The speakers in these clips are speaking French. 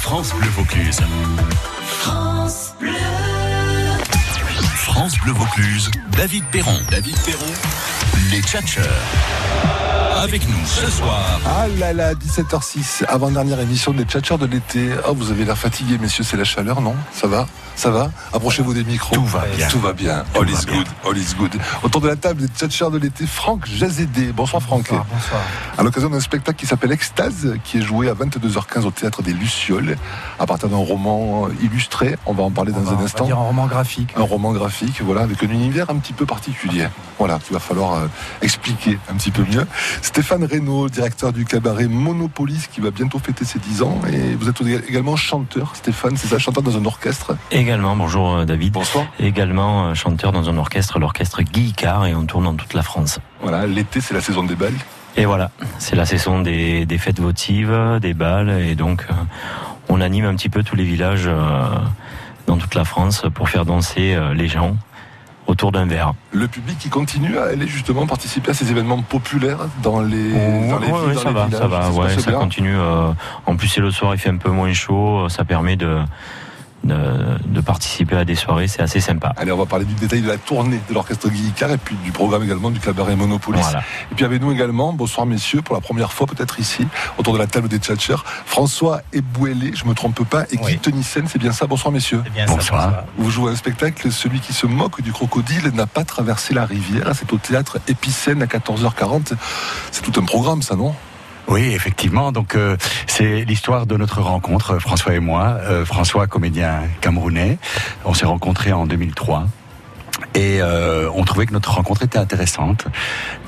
France Bleu Vaucluse. France Bleu. France Bleu Vaucluse. David Perron. David Perron. Les Tchatcheurs. Avec nous ce soir. Ah là là, 17h06, avant-dernière émission des Tchatcheurs de l'été. Ah, vous avez l'air fatigué, messieurs, c'est la chaleur, non? Ça va? Ça va? Approchez-vous des micros. Tout va bien. Tout va bien. Tout all va is bien. good. All is good. Autour de la table des Tchatcheurs de l'été, Franck Jazédé. Bonsoir Franck. Bonsoir. À l'occasion d'un spectacle qui s'appelle Extase, qui est joué à 22h15 au théâtre des Lucioles, à partir d'un roman illustré. On va en parler On dans va- un on va instant. dire un roman graphique. Un roman graphique, voilà, avec un univers un petit peu particulier. Voilà, qu'il va falloir euh, expliquer un petit peu mieux. Stéphane Reynaud, directeur du cabaret Monopolis, qui va bientôt fêter ses 10 ans. Et vous êtes également chanteur, Stéphane, c'est ça, chanteur dans un orchestre. Également, bonjour euh, David. Bonsoir. Également euh, chanteur dans un orchestre, l'orchestre Guy Icard, et on tourne dans toute la France. Voilà, l'été, c'est la saison des balles. Et voilà, c'est la saison des, des fêtes votives, des balles, et donc euh, on anime un petit peu tous les villages dans toute la France pour faire danser les gens autour d'un verre. Le public qui continue à aller justement participer à ces événements populaires dans les, dans les Ouais, villes, ouais, dans ça les va, villages. ça va, ouais, ça continue. euh, en plus, c'est le soir, il fait un peu moins chaud, ça permet de, de, de participer à des soirées, c'est assez sympa. Allez, on va parler du détail de la tournée de l'orchestre Guy Icard et puis du programme également du cabaret Monopolis. Voilà. Et puis avec nous également, bonsoir messieurs, pour la première fois peut-être ici, autour de la table des tchatchers, François Ebouélé, je me trompe pas, et Guy Oui. Tenissen, c'est bien ça, bonsoir messieurs. C'est bien Bonsoir. ça. bonsoir. Vous jouez un spectacle, celui qui se moque du crocodile n'a pas traversé la rivière, c'est au théâtre Épicène à 14h40. C'est tout un programme ça, non? Oui, effectivement. Donc euh, c'est l'histoire de notre rencontre, François et moi. Euh, François, comédien camerounais, on s'est rencontrés en 2003. Et euh, on trouvait que notre rencontre était intéressante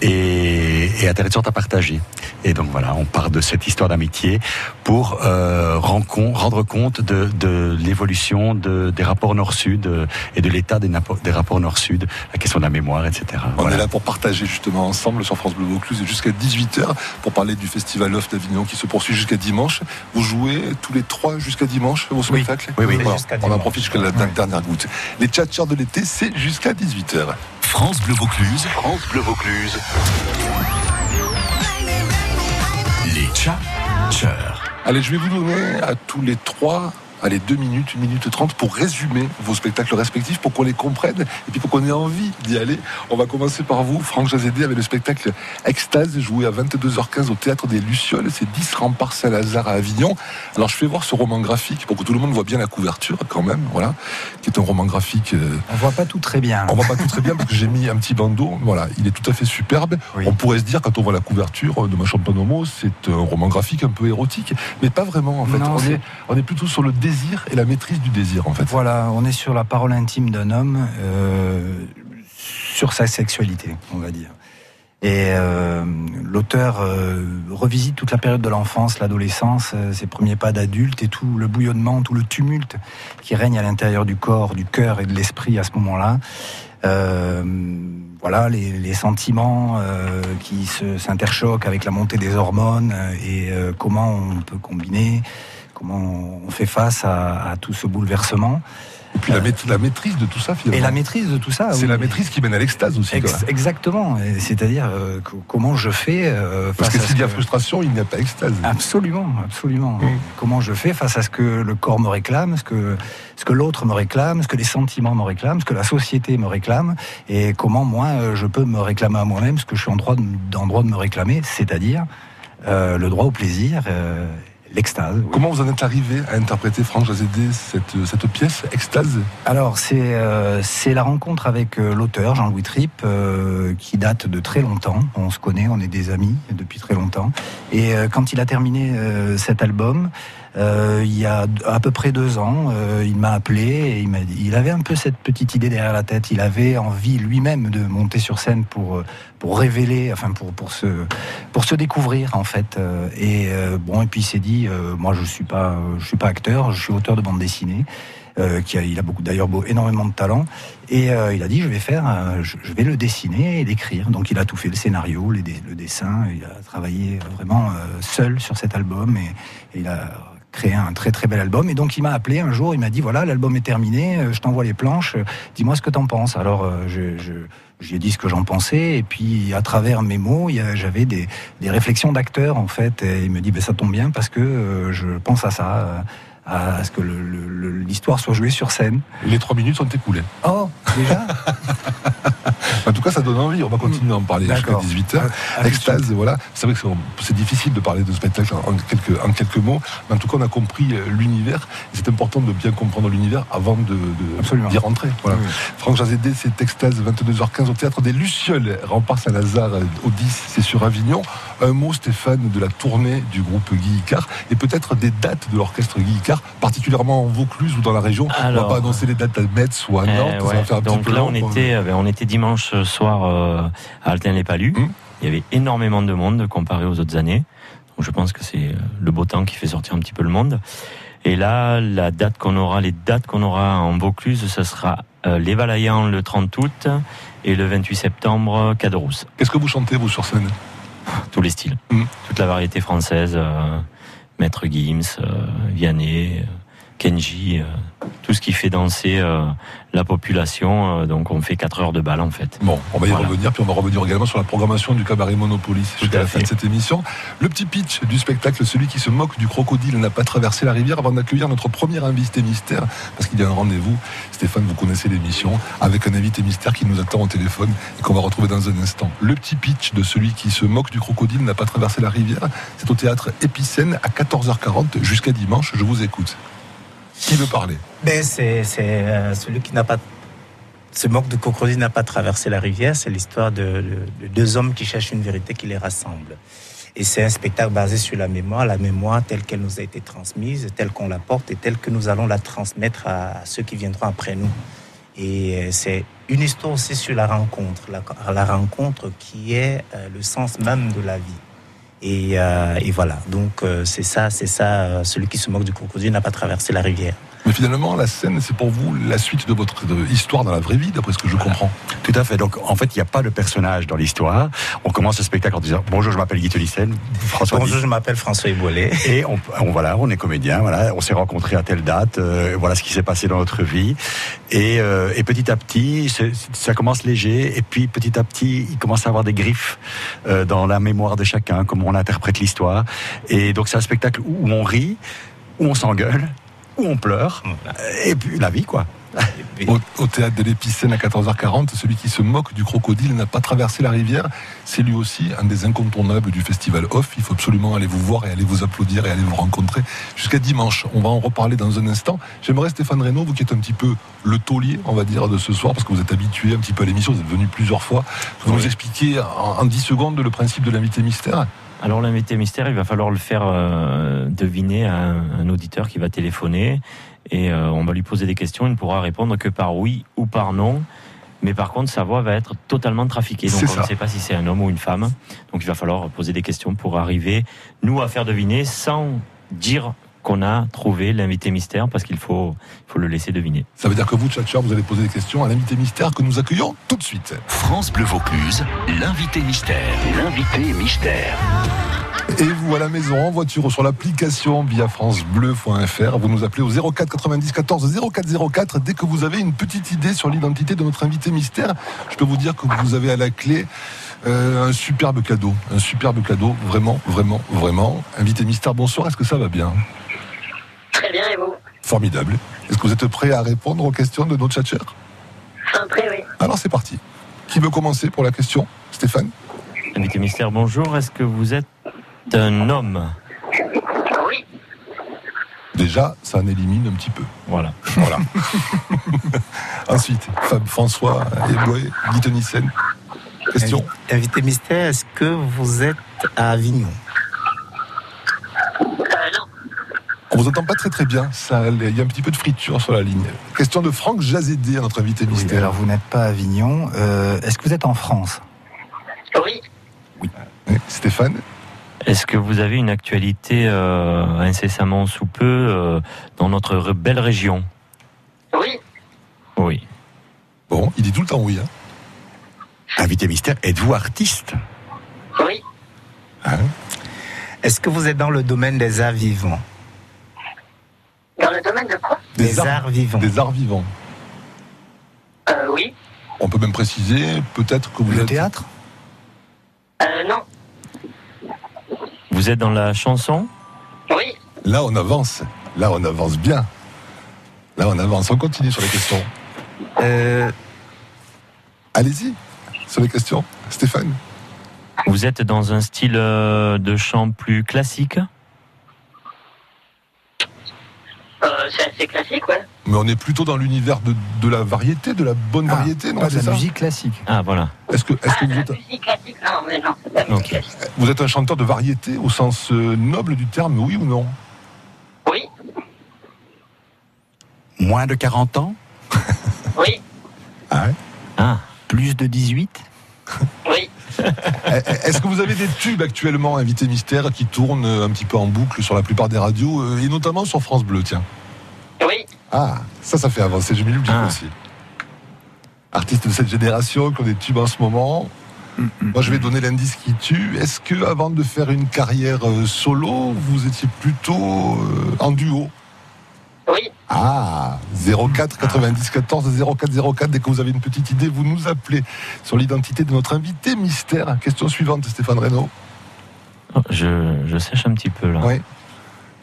et, et intéressante à partager. Et donc voilà, on part de cette histoire d'amitié pour euh, rendre compte de, de l'évolution de, des rapports Nord-Sud euh, et de l'état des, rapports Nord-Sud, la question de la mémoire, etc. On Voilà. est là pour partager justement ensemble sur France Bleu Vaucluse jusqu'à 18h pour parler du festival Off d'Avignon qui se poursuit jusqu'à dimanche. Vous jouez tous les trois jusqu'à dimanche vos spectacles Oui, oui. Voilà. On en profite jusqu'à la dernière goutte. Les tchatchers de l'été, c'est jusqu'à 18h. France Bleu Vaucluse. France Bleu Vaucluse. Les Tchatcheurs. Allez, je vais vous donner à tous les trois, allez, deux minutes, une minute trente pour résumer vos spectacles respectifs, pour qu'on les comprenne et puis pour qu'on ait envie d'y aller. On va commencer par vous, Franck Jazédé, avec le spectacle Extase, joué à 22h15 au Théâtre des Lucioles. C'est 10 remparts Saint-Lazare à Avignon. Alors, je fais voir ce roman graphique pour que tout le monde voit bien la couverture, quand même, voilà, qui est un roman graphique. euh, On voit pas tout très bien. on voit pas tout très bien parce que j'ai mis un petit bandeau. Voilà, il est tout à fait superbe. Oui. On pourrait se dire quand on voit la couverture de ma homo, c'est un roman graphique un peu érotique, mais pas vraiment en fait. Non, on, c'est- est, on est plutôt sur le désir et la maîtrise du désir en fait. Voilà, on est sur la parole intime d'un homme euh, sur sa sexualité, on va dire. Et euh, l'auteur euh, revisite toute la période de l'enfance, l'adolescence, ses premiers pas d'adulte et tout le bouillonnement, tout le tumulte qui règne à l'intérieur du corps, du cœur et de l'esprit à ce moment-là. Voilà, les, sentiments qui s'interchoquent avec la montée des hormones et comment on peut combiner, comment on fait face à, à tout ce bouleversement. Et puis la, maît- la maîtrise de tout ça finalement. Et la maîtrise de tout ça. c'est oui. la maîtrise qui mène à l'extase aussi. Ex- quoi. exactement. C'est-à-dire euh, co- comment je fais euh, Parce face que à s'il y a que- frustration, il n'y a pas extase. Absolument, absolument. Mm. Comment je fais face à ce que le corps me réclame, ce que, ce que l'autre me réclame, ce que les sentiments me réclament, ce que la société me réclame, et comment moi euh, je peux me réclamer à moi-même ce que je suis en droit de, en droit de me réclamer, c'est-à-dire euh, le droit au plaisir, euh, l'extase. oui. Comment vous en êtes arrivé à interpréter Franck Jazédé cette, cette pièce, Extase? Alors c'est euh, c'est la rencontre avec euh, l'auteur Jean-Louis Tripp euh, qui date de très longtemps. On se connaît, on est des amis depuis très longtemps. Et euh, quand il a terminé cet album, euh, il y a à peu près deux ans, euh, il m'a appelé et il m'a dit, il avait un peu cette petite idée derrière la tête. Il avait envie lui-même de monter sur scène pour euh, pour révéler, enfin pour pour se pour se découvrir en fait. Euh, Et euh, bon, et puis il s'est dit, euh, moi je suis pas je suis pas acteur, je suis auteur de bande dessinée. Euh, qui a, il a beaucoup d'ailleurs énormément de talent et euh, il a dit je vais faire je, vais le dessiner et l'écrire donc il a tout fait le scénario le dessin il a travaillé vraiment seul sur cet album et il a créer un très très bel album. Et donc il m'a appelé un jour, il m'a dit voilà, l'album est terminé, euh, je t'envoie les planches, euh, dis-moi ce que t'en penses. Alors euh, je, je j'ai dit ce que j'en pensais et puis à travers mes mots, j'avais des, des réflexions d'acteur en fait. Et il me dit ben ça tombe bien parce que euh, je pense à ça, euh, à ce que l'histoire soit jouée sur scène. Les trois minutes sont écoulées. Oh déjà? En tout cas, ça donne envie. On va continuer à en parler jusqu'à D'accord. 18h. À- à- Extase, voilà. C'est vrai que c'est- difficile de parler de spectacle en quelques, en quelques mots. Mais en tout cas, on a compris euh, l'univers. Et C'est important de bien comprendre l'univers avant de, d'y rentrer. Voilà. Oui. Franck Jazédé, c'est Extase, 22h15 au théâtre des Lucioles, rempart Saint-Lazare euh, au 10, c'est sur Avignon. Un mot, Stéphane, de la tournée du groupe Guy Icard et peut-être des dates de l'orchestre Guy Icard, particulièrement en Vaucluse ou dans la région. on Alors, va pas annoncer les dates à Metz ou à Eh Nantes, ouais. va faire un petit Donc peu là, long, on quoi. était, euh, on était dimanche soir euh, à Altin-les-Palus. Hum. Il y avait énormément de monde comparé aux autres années. Donc je pense que c'est euh, le beau temps qui fait sortir un petit peu le monde. Et là, la date qu'on aura, les dates qu'on aura en Vaucluse, ce sera euh, les Valayans le 30 août et le 28 septembre, Caderousse. Qu'est-ce que vous chantez, vous, sur scène? Tous les styles. Hum. Toute la variété française. euh, Maître Gims, euh, Vianney, euh, Kenji, euh, tout ce qui fait danser euh, la population. euh, donc on fait 4 heures de bal en fait. Bon, on va y Voilà. revenir, puis on va revenir également sur la programmation du cabaret Monopolis jusqu'à à la fin de cette émission. Le petit pitch du spectacle, celui qui se moque du crocodile n'a pas traversé la rivière avant d'accueillir notre premier invité mystère, parce qu'il y a un rendez-vous. Stéphane, vous connaissez l'émission, avec un invité mystère qui nous attend au téléphone et qu'on va retrouver dans un instant. Le petit pitch de celui qui se moque du crocodile n'a pas traversé la rivière, c'est au théâtre Épicène à 14h40 jusqu'à dimanche. Je vous écoute. Qui veut parler? Ben, c'est euh, celui qui n'a pas. Ce moque de crocodile n'a pas traversé la rivière. C'est l'histoire de, de- de deux hommes qui cherchent une vérité qui les rassemble. Et c'est un spectacle basé sur la mémoire, la mémoire telle qu'elle nous a été transmise, telle qu'on la porte et telle que nous allons la transmettre à ceux qui viendront après nous. Et euh, c'est une histoire aussi sur la rencontre, la, la rencontre qui est euh, le sens même de la vie. Et, euh, et voilà, donc euh, c'est ça, c'est ça, euh, celui qui se moque du crocodile n'a pas traversé la rivière. Mais finalement, la scène, c'est pour vous la suite de votre de- histoire dans la vraie vie, d'après ce que je comprends. Tout à fait. Donc, en fait, il n'y a pas de personnage dans l'histoire. On commence le spectacle en disant Bonjour, je m'appelle Guy Tolissen, François Bonjour, Guy. je m'appelle François Ebolet. Et on, on- voilà, on est comédien, voilà, on s'est rencontrés à telle date, euh, voilà ce qui s'est passé dans notre vie. Et, euh, et petit à petit, ça commence léger, et puis petit à petit, il commence à avoir des griffes euh, dans la mémoire de chacun, comment on interprète l'histoire. Et donc c'est un spectacle où on rit, où on s'engueule, où on pleure, et puis la vie, quoi. Au, au théâtre de l'Épicène à 14h40, celui qui se moque du crocodile n'a pas traversé la rivière. C'est lui aussi un des incontournables du festival Off. Il faut absolument aller vous voir et aller vous applaudir et aller vous rencontrer jusqu'à dimanche. On va en reparler dans un instant. J'aimerais Stéphane Reynaud, vous qui êtes un petit peu le taulier, on va dire, de ce soir, parce que vous êtes habitué un petit peu à l'émission, vous êtes venu plusieurs fois. Vous nous expliquer en, en 10 secondes le principe de l'invité mystère. Alors l'invité mystère, il va falloir le faire euh, deviner à un, un auditeur qui va téléphoner et euh, on va lui poser des questions. Il ne pourra répondre que par oui ou par non. Mais par contre, sa voix va être totalement trafiquée. Donc on ça. ne sait pas si c'est un homme ou une femme. Donc il va falloir poser des questions pour arriver, nous, à faire deviner sans dire qu'on a trouvé l'invité mystère parce qu'il faut, faut le laisser deviner. Ça veut dire que vous, Tchatcher, vous allez poser des questions à l'invité mystère que nous accueillons tout de suite. France Bleu Vaucluse, l'invité mystère. L'invité mystère. Et vous à la maison, en voiture ou sur l'application via francebleu.fr, vous nous appelez au 04 90 14 0404 dès que vous avez une petite idée sur l'identité de notre invité mystère. Je peux vous dire que vous avez à la clé euh, un superbe cadeau, un superbe cadeau, vraiment, vraiment, vraiment. Invité mystère, bonsoir, est-ce que ça va bien Très bien, et vous Formidable. Est-ce que vous êtes prêt à répondre aux questions de nos tchatchers? Très oui. Alors c'est parti. Qui veut commencer pour la question? Stéphane? Invité mystère, bonjour. Est-ce que vous êtes un homme? Oui. Déjà, ça en élimine un petit peu. Voilà. Voilà. Ensuite, Fab François Eboué, Guy Tenissen. Question Invité mystère, est-ce que vous êtes à Avignon Euh, non. On vous entend pas très très bien. Ça, il y a un petit peu de friture sur la ligne. Question de Franck Jazédé notre invité Oui, mystère. alors vous n'êtes pas à Avignon. Euh, Est-ce que vous êtes en France? Oui. Oui, Stéphane? Est-ce que vous avez une actualité euh, incessamment sous peu euh, dans notre re- belle région? Oui. Oui. Bon, il dit tout le temps oui. hein. Invité mystère, êtes-vous artiste? Oui. Est-ce que vous êtes dans le domaine des arts vivants? Le domaine de quoi Des arts vivants. Des arts vivants. euh, Oui. On peut même préciser, peut-être que vous Le êtes. théâtre Euh, non. Vous êtes dans la chanson Oui. Là, on avance. Là, on avance bien. Là, on avance. On continue sur les questions. Euh, Allez-y, sur les questions. Stéphane Vous êtes dans un style euh, de chant plus classique Euh, c'est assez classique, ouais. Mais on est plutôt dans l'univers de, de la variété, de la bonne Ah, variété, non Pas de c'est la ça musique classique. Ah, voilà. Est-ce que, est-ce Ah, que de vous, la êtes, musique classique Non, mais non, c'est pas la musique classique. vous êtes un chanteur de variété au sens euh, noble du terme, oui ou non Oui. Moins de 40 ans Oui. Ah ouais Ah, Plus de 18 Oui. Est-ce que vous avez des tubes actuellement, Invité Mystère, qui tournent un petit peu en boucle sur la plupart des radios, euh, et notamment sur France Bleu, tiens? Oui. Ah, ça, ça fait avancer, je le dis Ah. aussi. Artistes de cette génération qui ont des tubes en ce moment. Moi, je vais donner l'indice qui tue. Est-ce que, avant de faire une carrière euh, solo, vous étiez plutôt euh, en duo? Oui. Ah, 04 90 14 04 04. Dès que vous avez une petite idée, vous nous appelez sur l'identité de notre invité mystère. Question suivante, Stéphane Reynaud. Oh, je, je sèche un petit peu là. Oui.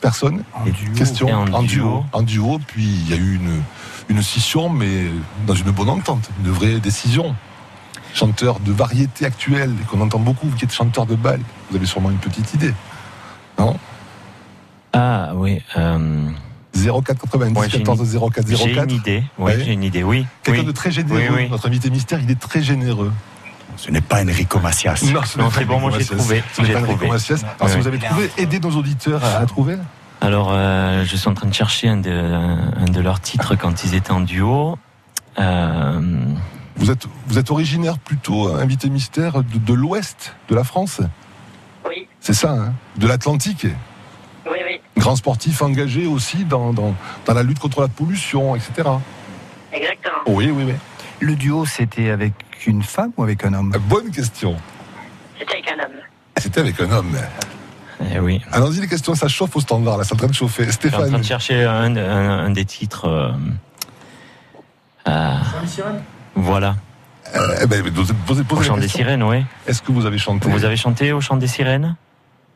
Personne en Et- duo. Question en duo. En duo, puis il y a eu une, une scission, mais dans une bonne entente, une vraie décision. Chanteur de variété actuelle, qu'on entend beaucoup, vous qui êtes chanteur de bal, vous avez sûrement une petite idée. Non? Ah, oui. euh, 04 90 Ouais, j'ai une- 14 04 j'ai 04. une idée. Oui, Ouais. j'ai une idée, oui. Quelqu'un oui. de très généreux. Oui, oui. Notre invité mystère, il est très généreux. Ce n'est pas Enrico Macias. ce Non, n'est c'est bon, moi, j'ai trouvé, Ce n'est pas Enrico trouvé. Macias. Alors, si vous avez trouvé, aidez nos auditeurs à, à trouver. Alors, euh, je suis en train de chercher un de, un de leurs titres quand ils étaient en duo. Euh, Vous êtes, vous êtes originaire plutôt, euh, invité mystère, de, de l'ouest de la France? Oui. C'est ça, hein? De l'Atlantique? Grand sportif engagé aussi dans, dans, dans la lutte contre la pollution, etc. Exactement. Oui, oui, oui. Le duo, c'était avec une femme ou avec un homme? Bonne question. C'était avec un homme. C'était avec un homme. eh oui. Allons-y, les questions, ça chauffe au standard, là, c'est en train de chauffer. Je suis en train Stéphane, de chercher un, un- un des titres. euh, euh, voilà. euh, eh ben, posez, posez, Au chant des sirènes, oui. Est-ce que vous avez chanté? Vous avez chanté au chant des sirènes?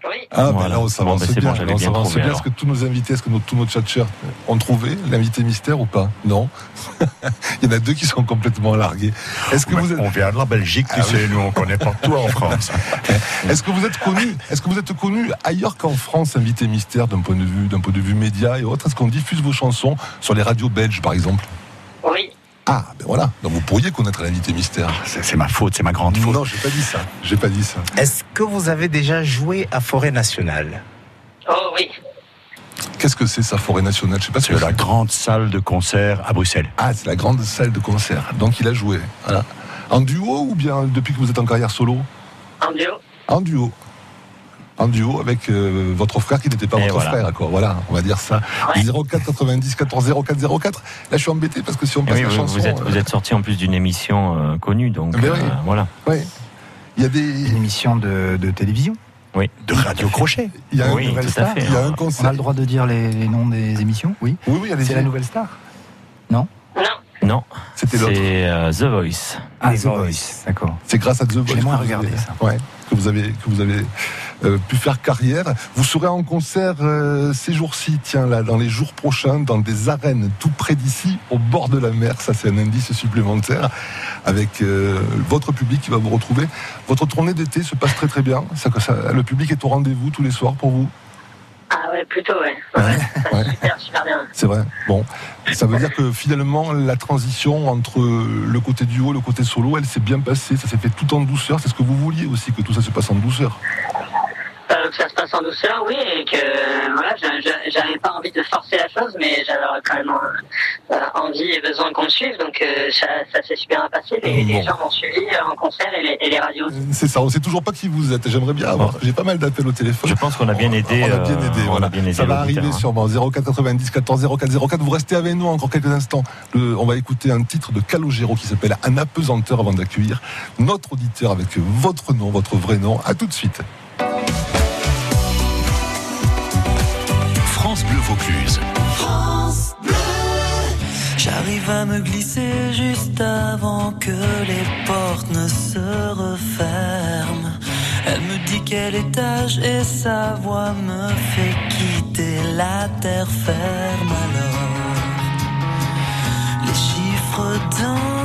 Oui. Ah, ben là, on s'avance Bon, ben, c'est bien. bon, j'avais là, on bien trouvé. Est-ce que tous nos invités, est-ce que nos- tous nos tchatcheurs ont trouvé l'invité mystère ou pas? Non. Il y en a deux qui sont complètement largués. Est-ce que vous êtes, On vient de la Belgique, tu Ah sais, nous on connaît partout en France. est-ce que vous êtes connu, est-ce que vous êtes connu ailleurs qu'en France, invité mystère, d'un point de vue, d'un point de vue média et autres? Est-ce qu'on diffuse vos chansons sur les radios belges, par exemple? Oui. Ah, ben voilà. Donc vous pourriez connaître l'invité mystère. C'est c'est ma faute, c'est ma grande faute. Non, j'ai pas dit ça. J'ai pas dit ça. Est-ce que vous avez déjà joué à Forêt Nationale Oh, oui. Qu'est-ce que c'est ça, forêt nationale? Je sais pas ce C'est la grande salle de concert à Bruxelles. Ah, c'est la grande salle de concert. Donc il a joué. Voilà. En duo ou bien depuis que vous êtes en carrière solo? En duo. En duo. En duo avec euh, votre frère qui n'était pas Et votre voilà. frère, quoi. Voilà, on va dire ça. Ouais. 04 90 14 04 04. Là, je suis embêté parce que si on Eh passe oui, la vous, chanson, vous êtes, euh, vous êtes sorti en plus d'une émission euh, connue, donc Ben oui. euh, voilà. ouais. il y a des, Une émission de, de télévision De Radio Crochet. il y a Oui, Nouvelle tout à Star fait. il y a un On a le droit de dire les, les noms des émissions Oui. Oui, oui, allez-y. C'est la Nouvelle Star Non? Non, C'était c'est l'autre. euh, The Voice. Ah, Les The Voice. Voice. D'accord. C'est grâce à The Voice. Je l'ai moins regardé, ça. Ouais, que vous avez, que vous avez euh, pu faire carrière. Vous serez en concert euh, ces jours-ci, tiens, là, dans les jours prochains, dans des arènes tout près d'ici, au bord de la mer. Ça, c'est un indice supplémentaire avec euh, votre public qui va vous retrouver. Votre tournée d'été se passe très très bien. Ça, ça- le public est au rendez-vous tous les soirs pour vous. Ah, ouais, plutôt, ouais. Ouais. Ouais. Super, super bien. C'est vrai. Bon, ça veut dire que finalement, la transition entre le côté duo et le côté solo, elle s'est bien passée. Ça s'est fait tout en douceur. C'est ce que vous vouliez aussi, que tout ça se passe en douceur. Que ça se passe en douceur, oui, et que voilà, j'a- j'a- j'avais pas envie de forcer la chose, mais j'avais quand même euh, envie et besoin qu'on me suive, donc euh, ça, ça s'est super bien passé. Les, gens m'ont suivi euh, en concert et les, et les radios. C'est ça, on sait toujours pas qui vous êtes. J'aimerais bien avoir. J'ai pas mal d'appels au téléphone. Je pense qu'on a bien aidé. On a bien aidé, voilà. bien aidé ça va arriver hein. sûrement. 04 90 14 04 04. Vous restez avec nous encore quelques instants. Le- on va écouter un titre de Calogero qui s'appelle Un apesanteur avant d'accueillir notre auditeur avec votre nom, votre vrai nom. À tout de suite. Bleu Vaucluse. France J'arrive à me glisser juste avant que les portes ne se referment. Elle me dit quel étage et sa voix me fait quitter la terre ferme alors. Les chiffres dansent,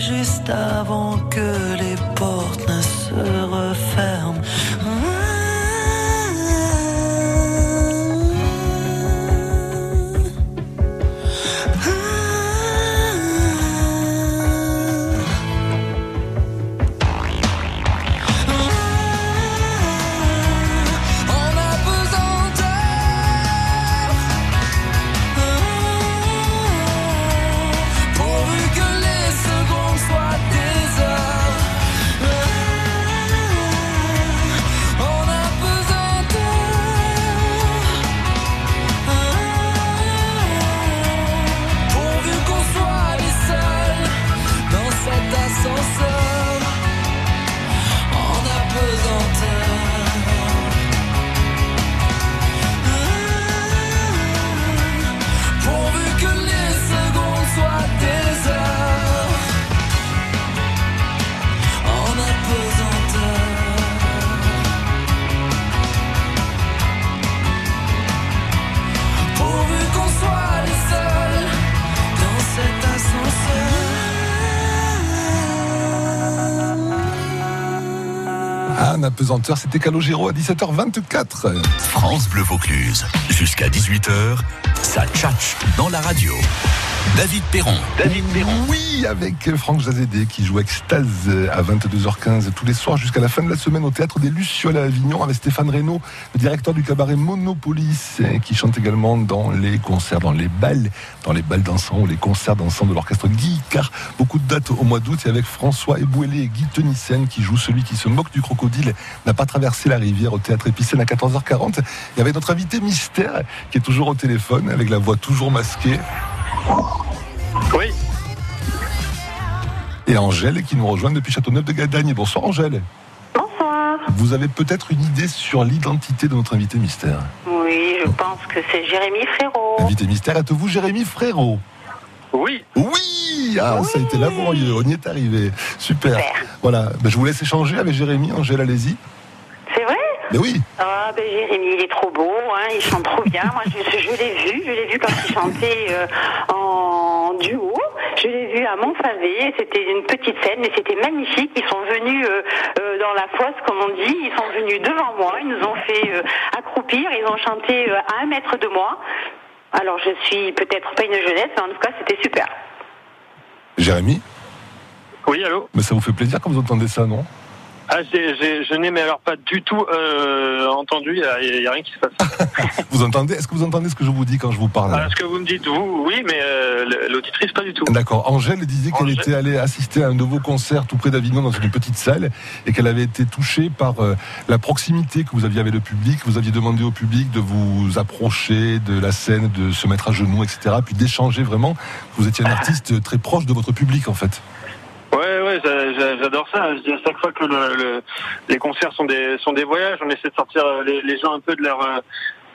juste avant que les portes ne se referment. C'était Calogero à 17h24. France Bleu Vaucluse. Jusqu'à 18h, ça tchatche dans la radio. David Perron. David Perron. Oui, avec Franck Jazédé qui joue Extase à 22h15 tous les soirs jusqu'à la fin de la semaine au théâtre des Lucioles à Avignon avec Stéphane Reynaud, le directeur du cabaret Monopolis, qui chante également dans les concerts, dans les balles, dans les balles dansants ou les concerts dansants de l'orchestre Guy Car Beaucoup de dates au mois d'août et avec François Ebouélé et Guy Tenissen qui joue celui qui se moque du crocodile n'a pas traversé la rivière au théâtre Épicène à 14h40. Et avec notre invité mystère qui est toujours au téléphone avec la voix toujours masquée. Oui, et Angèle qui nous rejoint depuis Châteauneuf de Gadagne. Bonsoir Angèle. Bonsoir. Vous avez peut-être une idée sur l'identité de notre invité mystère. Oui, je pense que c'est Jérémy Frérot. Invité mystère, êtes-vous Jérémy Frérot oui, Oui Ah, ça a été laborieux, on y est arrivé. Super. Super. Voilà, Ben, je vous laisse échanger avec Jérémy. Angèle, allez-y. C'est vrai? Mais oui, Ah, ben Jérémy, il est trop beau, hein, il chante trop bien. Moi, je, je l'ai vu, je l'ai vu quand il chantait euh, en duo. Je l'ai vu à Montfavet, c'était une petite scène, mais c'était magnifique. Ils sont venus euh, euh, dans la fosse, comme on dit, ils sont venus devant moi, ils nous ont fait euh, accroupir, ils ont chanté euh, à un mètre de moi. Alors, je suis peut-être pas une jeunesse, mais en tout cas, c'était super. Jérémy, oui, allô? Mais ça vous fait plaisir quand vous entendez ça, non? Ah, je n'ai mais alors pas du tout euh, entendu, il n'y a, il y a rien qui se passe. Vous entendez Est-ce que vous entendez ce que je vous dis quand je vous parle Ah, ce que vous me dites, vous, oui, mais euh, l'auditrice, pas du tout. D'accord. Angèle disait qu'elle était allée assister à un de vos concerts tout près d'Avignon dans une petite salle et qu'elle avait été touchée par euh, la proximité que vous aviez avec le public. Vous aviez demandé au public de vous approcher de la scène, de se mettre à genoux, etc. Puis d'échanger vraiment. Vous étiez un artiste très proche de votre public en fait. Ouais, ouais, j'a- j'a- j'adore ça. Je dis à chaque fois que le, le- les concerts sont des sont des voyages, on essaie de sortir euh, les, gens un peu de leur euh,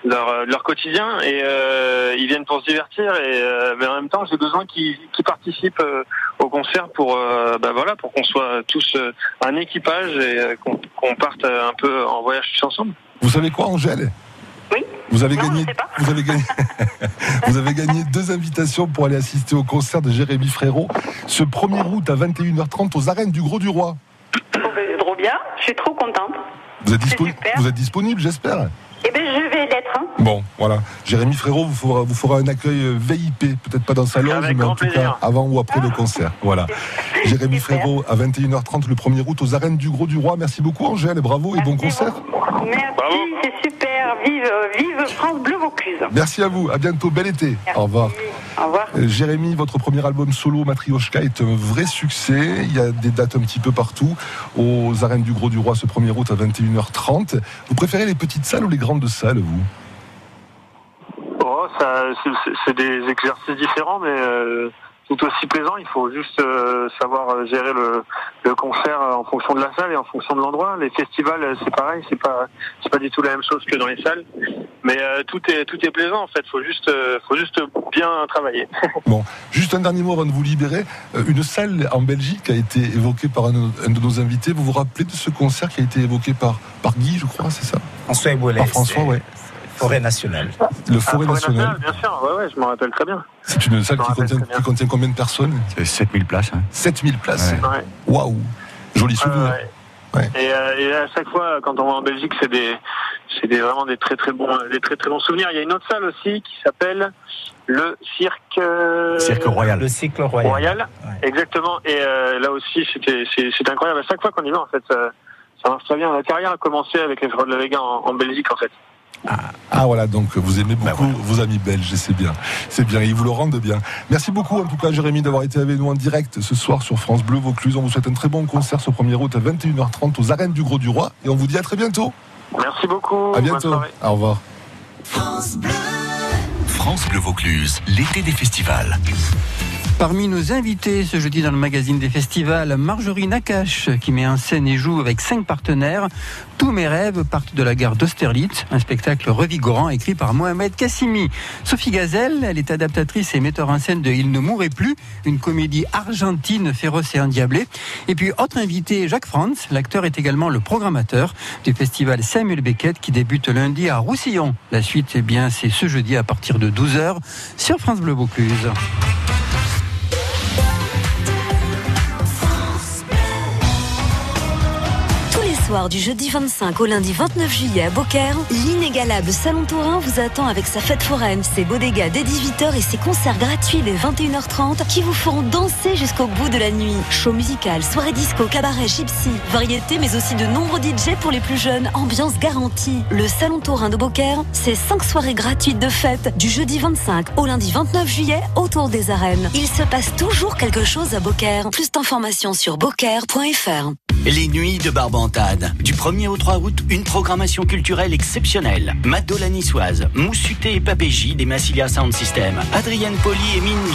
leur, euh, leur quotidien et euh, ils viennent pour se divertir et euh, mais en même temps j'ai besoin qu'ils participent au concert pour bah voilà pour qu'on soit tous un équipage et qu'on parte un peu en voyage tous ensemble. Vous savez quoi, Angèle? Vous avez Non, je gagné, sais pas. vous avez gagné, vous avez gagné deux invitations pour aller assister au concert de Jérémy Frérot ce 1er août à 21h30 aux arènes du Gros du Roi. Oh, ben, trop bien, je suis trop contente. Vous êtes, dispo- vous êtes disponible, j'espère. Eh bien, je vais l'être. Hein. Bon, voilà. Jérémy Frérot vous fera, vous fera un accueil euh, VIP, peut-être pas dans sa loge, Avec mais en tout plaisir. cas avant ou après le concert. Voilà. Jérémy. Frérot à 21h30 le 1er août aux arènes du Gros du Roi. Merci beaucoup Angèle, et bravo et bon concert. Merci, c'est super. Vive, vive France Bleu Vaucluse. Merci à vous, à bientôt, bel été. Merci. Au revoir. Au revoir. Euh, Jérémy, votre premier album solo Matrioshka est un vrai succès. Il y a des dates un petit peu partout aux arènes du Gros du Roi ce 1er août à 21h30. Vous préférez les petites salles ou les grandes salles, vous? Oh, ça, c'est- c'est- c'est des exercices différents, mais euh, tout aussi plaisant. Il faut juste euh, savoir euh, gérer le, le concert euh, en fonction de la salle et en fonction de l'endroit. Les festivals, c'est pareil, c'est pas, c'est pas du tout la même chose que dans les salles. Mais euh, tout est, tout est plaisant en fait. Faut juste, euh, faut juste bien travailler. Bon, juste un dernier mot avant de vous libérer. Une salle en Belgique a été évoquée par un, un de nos invités. Vous vous rappelez de ce concert qui a été évoqué par, par Guy, je crois, c'est ça? François Ebolet. Par François, ouais. Forêt nationale. Le Ah, Forêt Nationale. bien sûr. Ouais, ouais, je m'en rappelle très bien. C'est une salle qui contient, qui combien de personnes? C'est 7000 places. hein. 7000 places. Ouais. Ouais. Waouh Joli souvenir. Ouais, ouais. Et, euh, et à chaque fois, quand on va en Belgique, c'est des, c'est des vraiment des très très bons, des très très bons souvenirs. Il y a une autre salle aussi qui s'appelle le Cirque. euh, Cirque Royal. Le cycle royal. Royal. Ouais. Exactement. Et euh, là aussi, c'était, c'est, c'est incroyable. À chaque fois qu'on y va, en fait, ça, ça marche très bien. La carrière a commencé avec les Frères de la Vega en, en Belgique, en fait. Ah voilà, donc vous aimez beaucoup vos amis belges, et c'est bien. C'est bien, ils vous le rendent bien. Merci beaucoup en tout cas Jérémy d'avoir été avec nous en direct ce soir sur France Bleu Vaucluse. On vous souhaite un très bon concert ce 1er août à 21h30 aux arènes du Gros du Roi et on vous dit à très bientôt. Merci beaucoup. À bientôt. Au revoir. France Bleu Vaucluse, l'été des festivals. Parmi nos invités ce jeudi dans le magazine des festivals, Marjorie Nakache qui met en scène et joue avec cinq partenaires. Tous mes rêves partent de la gare d'Austerlitz, un spectacle revigorant écrit par Mohamed Kassimi. Sophie Gazelle, elle est adaptatrice et metteur en scène de Il ne mourrait plus, une comédie argentine féroce et endiablée. Et puis autre invité, Jacques Franz, l'acteur est également le programmateur du festival Samuel Beckett qui débute lundi à Roussillon. La suite, eh bien, c'est ce jeudi à partir de 12h sur France Bleu Vaucluse. Soirs du jeudi 25 au lundi 29 juillet à Beaucaire, l'inégalable Salon Tourin vous attend avec sa fête foraine, ses bodegas dès 18h et ses concerts gratuits dès 21h30 qui vous feront danser jusqu'au bout de la nuit. Show musical, soirée disco, cabaret, gypsy, variété mais aussi de nombreux DJ pour les plus jeunes, ambiance garantie. Le Salon Tourin de Beaucaire, c'est 5 soirées gratuites de fête du jeudi 25 au lundi 29 juillet autour des arènes. Il se passe toujours quelque chose à Beaucaire. Plus d'informations sur beaucaire.fr. Les nuits de Barbantade. Du 1er au 3 août, une programmation culturelle exceptionnelle. Mado la Niçoise, Moussuté et Papéji des Massilia Sound System, Adrienne Poli et Minuit.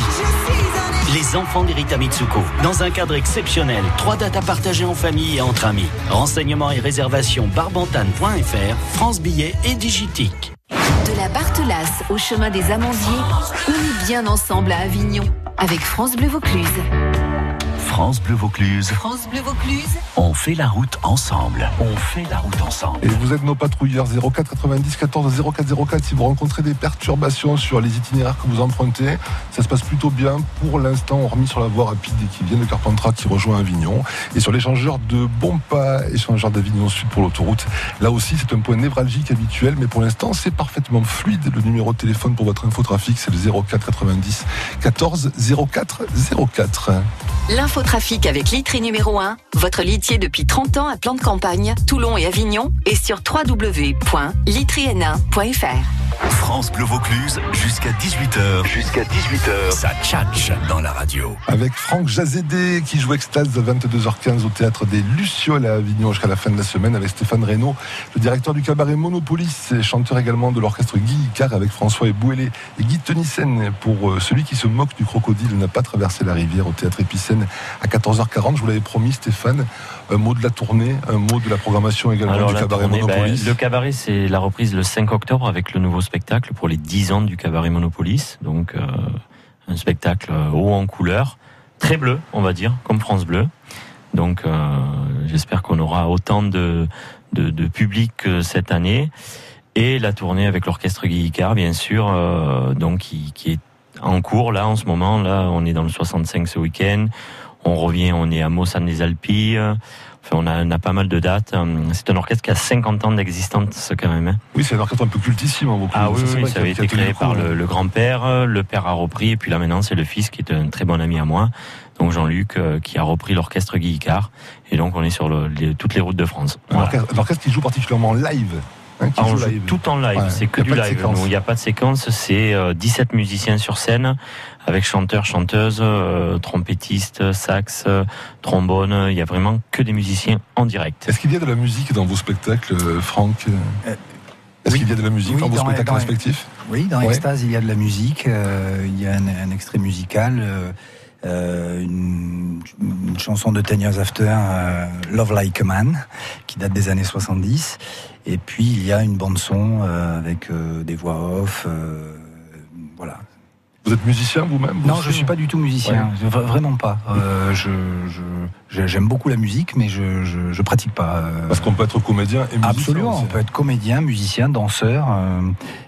Les enfants d'Erita Mitsuko. Dans un cadre exceptionnel, trois dates à partager en famille et entre amis. Renseignements et réservations barbantane.fr, France Billets et Digitique. De la Barthelasse au chemin des Amandiers, on est bien ensemble à Avignon avec France Bleu Vaucluse. France Bleu Vaucluse, France Bleu Vaucluse on fait la route ensemble. On fait la route ensemble. Et vous êtes nos patrouilleurs 04 90 14 04 04 si vous rencontrez des perturbations sur les itinéraires que vous empruntez. Ça se passe plutôt bien pour l'instant, hormis sur la voie rapide qui vient de Carpentras qui rejoint Avignon. Et sur l'échangeur de Bompa, échangeur d'Avignon Sud pour l'autoroute. Là aussi, c'est un point névralgique habituel, mais pour l'instant, c'est parfaitement fluide. Le numéro de téléphone pour votre infotrafic, c'est le 04 90 14 04 04. L'infotrafic avec Litry numéro 1, votre litier depuis 30 ans à plan de campagne, Toulon et Avignon, et sur www.litryn1.fr. France Bleu Vaucluse, jusqu'à 18h. Jusqu'à 18h. Ça tchatche dans la radio. Avec Franck Jazédé qui joue Extase à 22h15 au théâtre des Lucioles à Avignon jusqu'à la fin de la semaine avec Stéphane Reynaud, le directeur du cabaret Monopolis et chanteur également de l'orchestre Guy Icard avec François Ebouélé et Guy Tenissen pour euh, celui qui se moque du crocodile n'a pas traversé la rivière au théâtre Épicène à 14h40. Je vous l'avais promis Stéphane, un mot de la tournée, un mot de la programmation également Alors, du cabaret tournée, Monopolis. ben, le cabaret, c'est la reprise le 5 octobre avec le nouveau spectacle pour les 10 ans du cabaret Monopolis. Donc, euh, un spectacle euh, haut en couleur, très bleu, on va dire, comme France Bleu. Donc, euh, j'espère qu'on aura autant de, de, de public que cette année. Et la tournée avec l'orchestre Guy Icard, bien sûr, euh, donc qui, qui est en cours là en ce moment. Là, on est dans le 65 ce week-end. On revient, on est à Mossane les Alpilles. Enfin, on a, on a pas mal de dates. C'est un orchestre qui a 50 ans d'existence quand même. hein. Oui, c'est un orchestre un peu cultissime Vaucluse. Ah oui, oui, vrai ça avait été créé par hein. le, le grand-père. Le père a repris, et puis là maintenant c'est le fils qui est un très bon ami à moi, donc Jean-Luc, euh, qui a repris l'orchestre Guy Icard. Et donc on est sur le- les- toutes les routes de France. Un orchestre- un orchestre qui joue particulièrement live. Hein, qui on joue joue live. tout en live, Ouais, c'est que du live. Il n'y a pas de séquence, c'est euh, 17 musiciens sur scène, avec chanteurs, chanteuses, euh, trompettistes, sax, euh, trombone. Il y a vraiment que des musiciens en direct. Est-ce qu'il y a de la musique dans vos spectacles, euh, Franck Est-ce qu'il y a de la musique Oui, dans vos dans- spectacles dans- respectifs Oui, dans Ouais. Extase, il y a de la musique, euh, il y a un, un extrait musical, euh, euh, une, une chanson de Ten Years After, euh, Love Like a Man, qui date des années 70. Et puis, il y a une bande-son euh, avec euh, des voix off. euh, voilà. Vous êtes musicien vous-même vous Non, je suis pas du tout musicien, vraiment pas. Euh, je- j'aime beaucoup la musique, mais je, je, je pratique pas. euh, Parce qu'on peut être comédien et musicien. Absolument, aussi. on peut être comédien, musicien, danseur euh,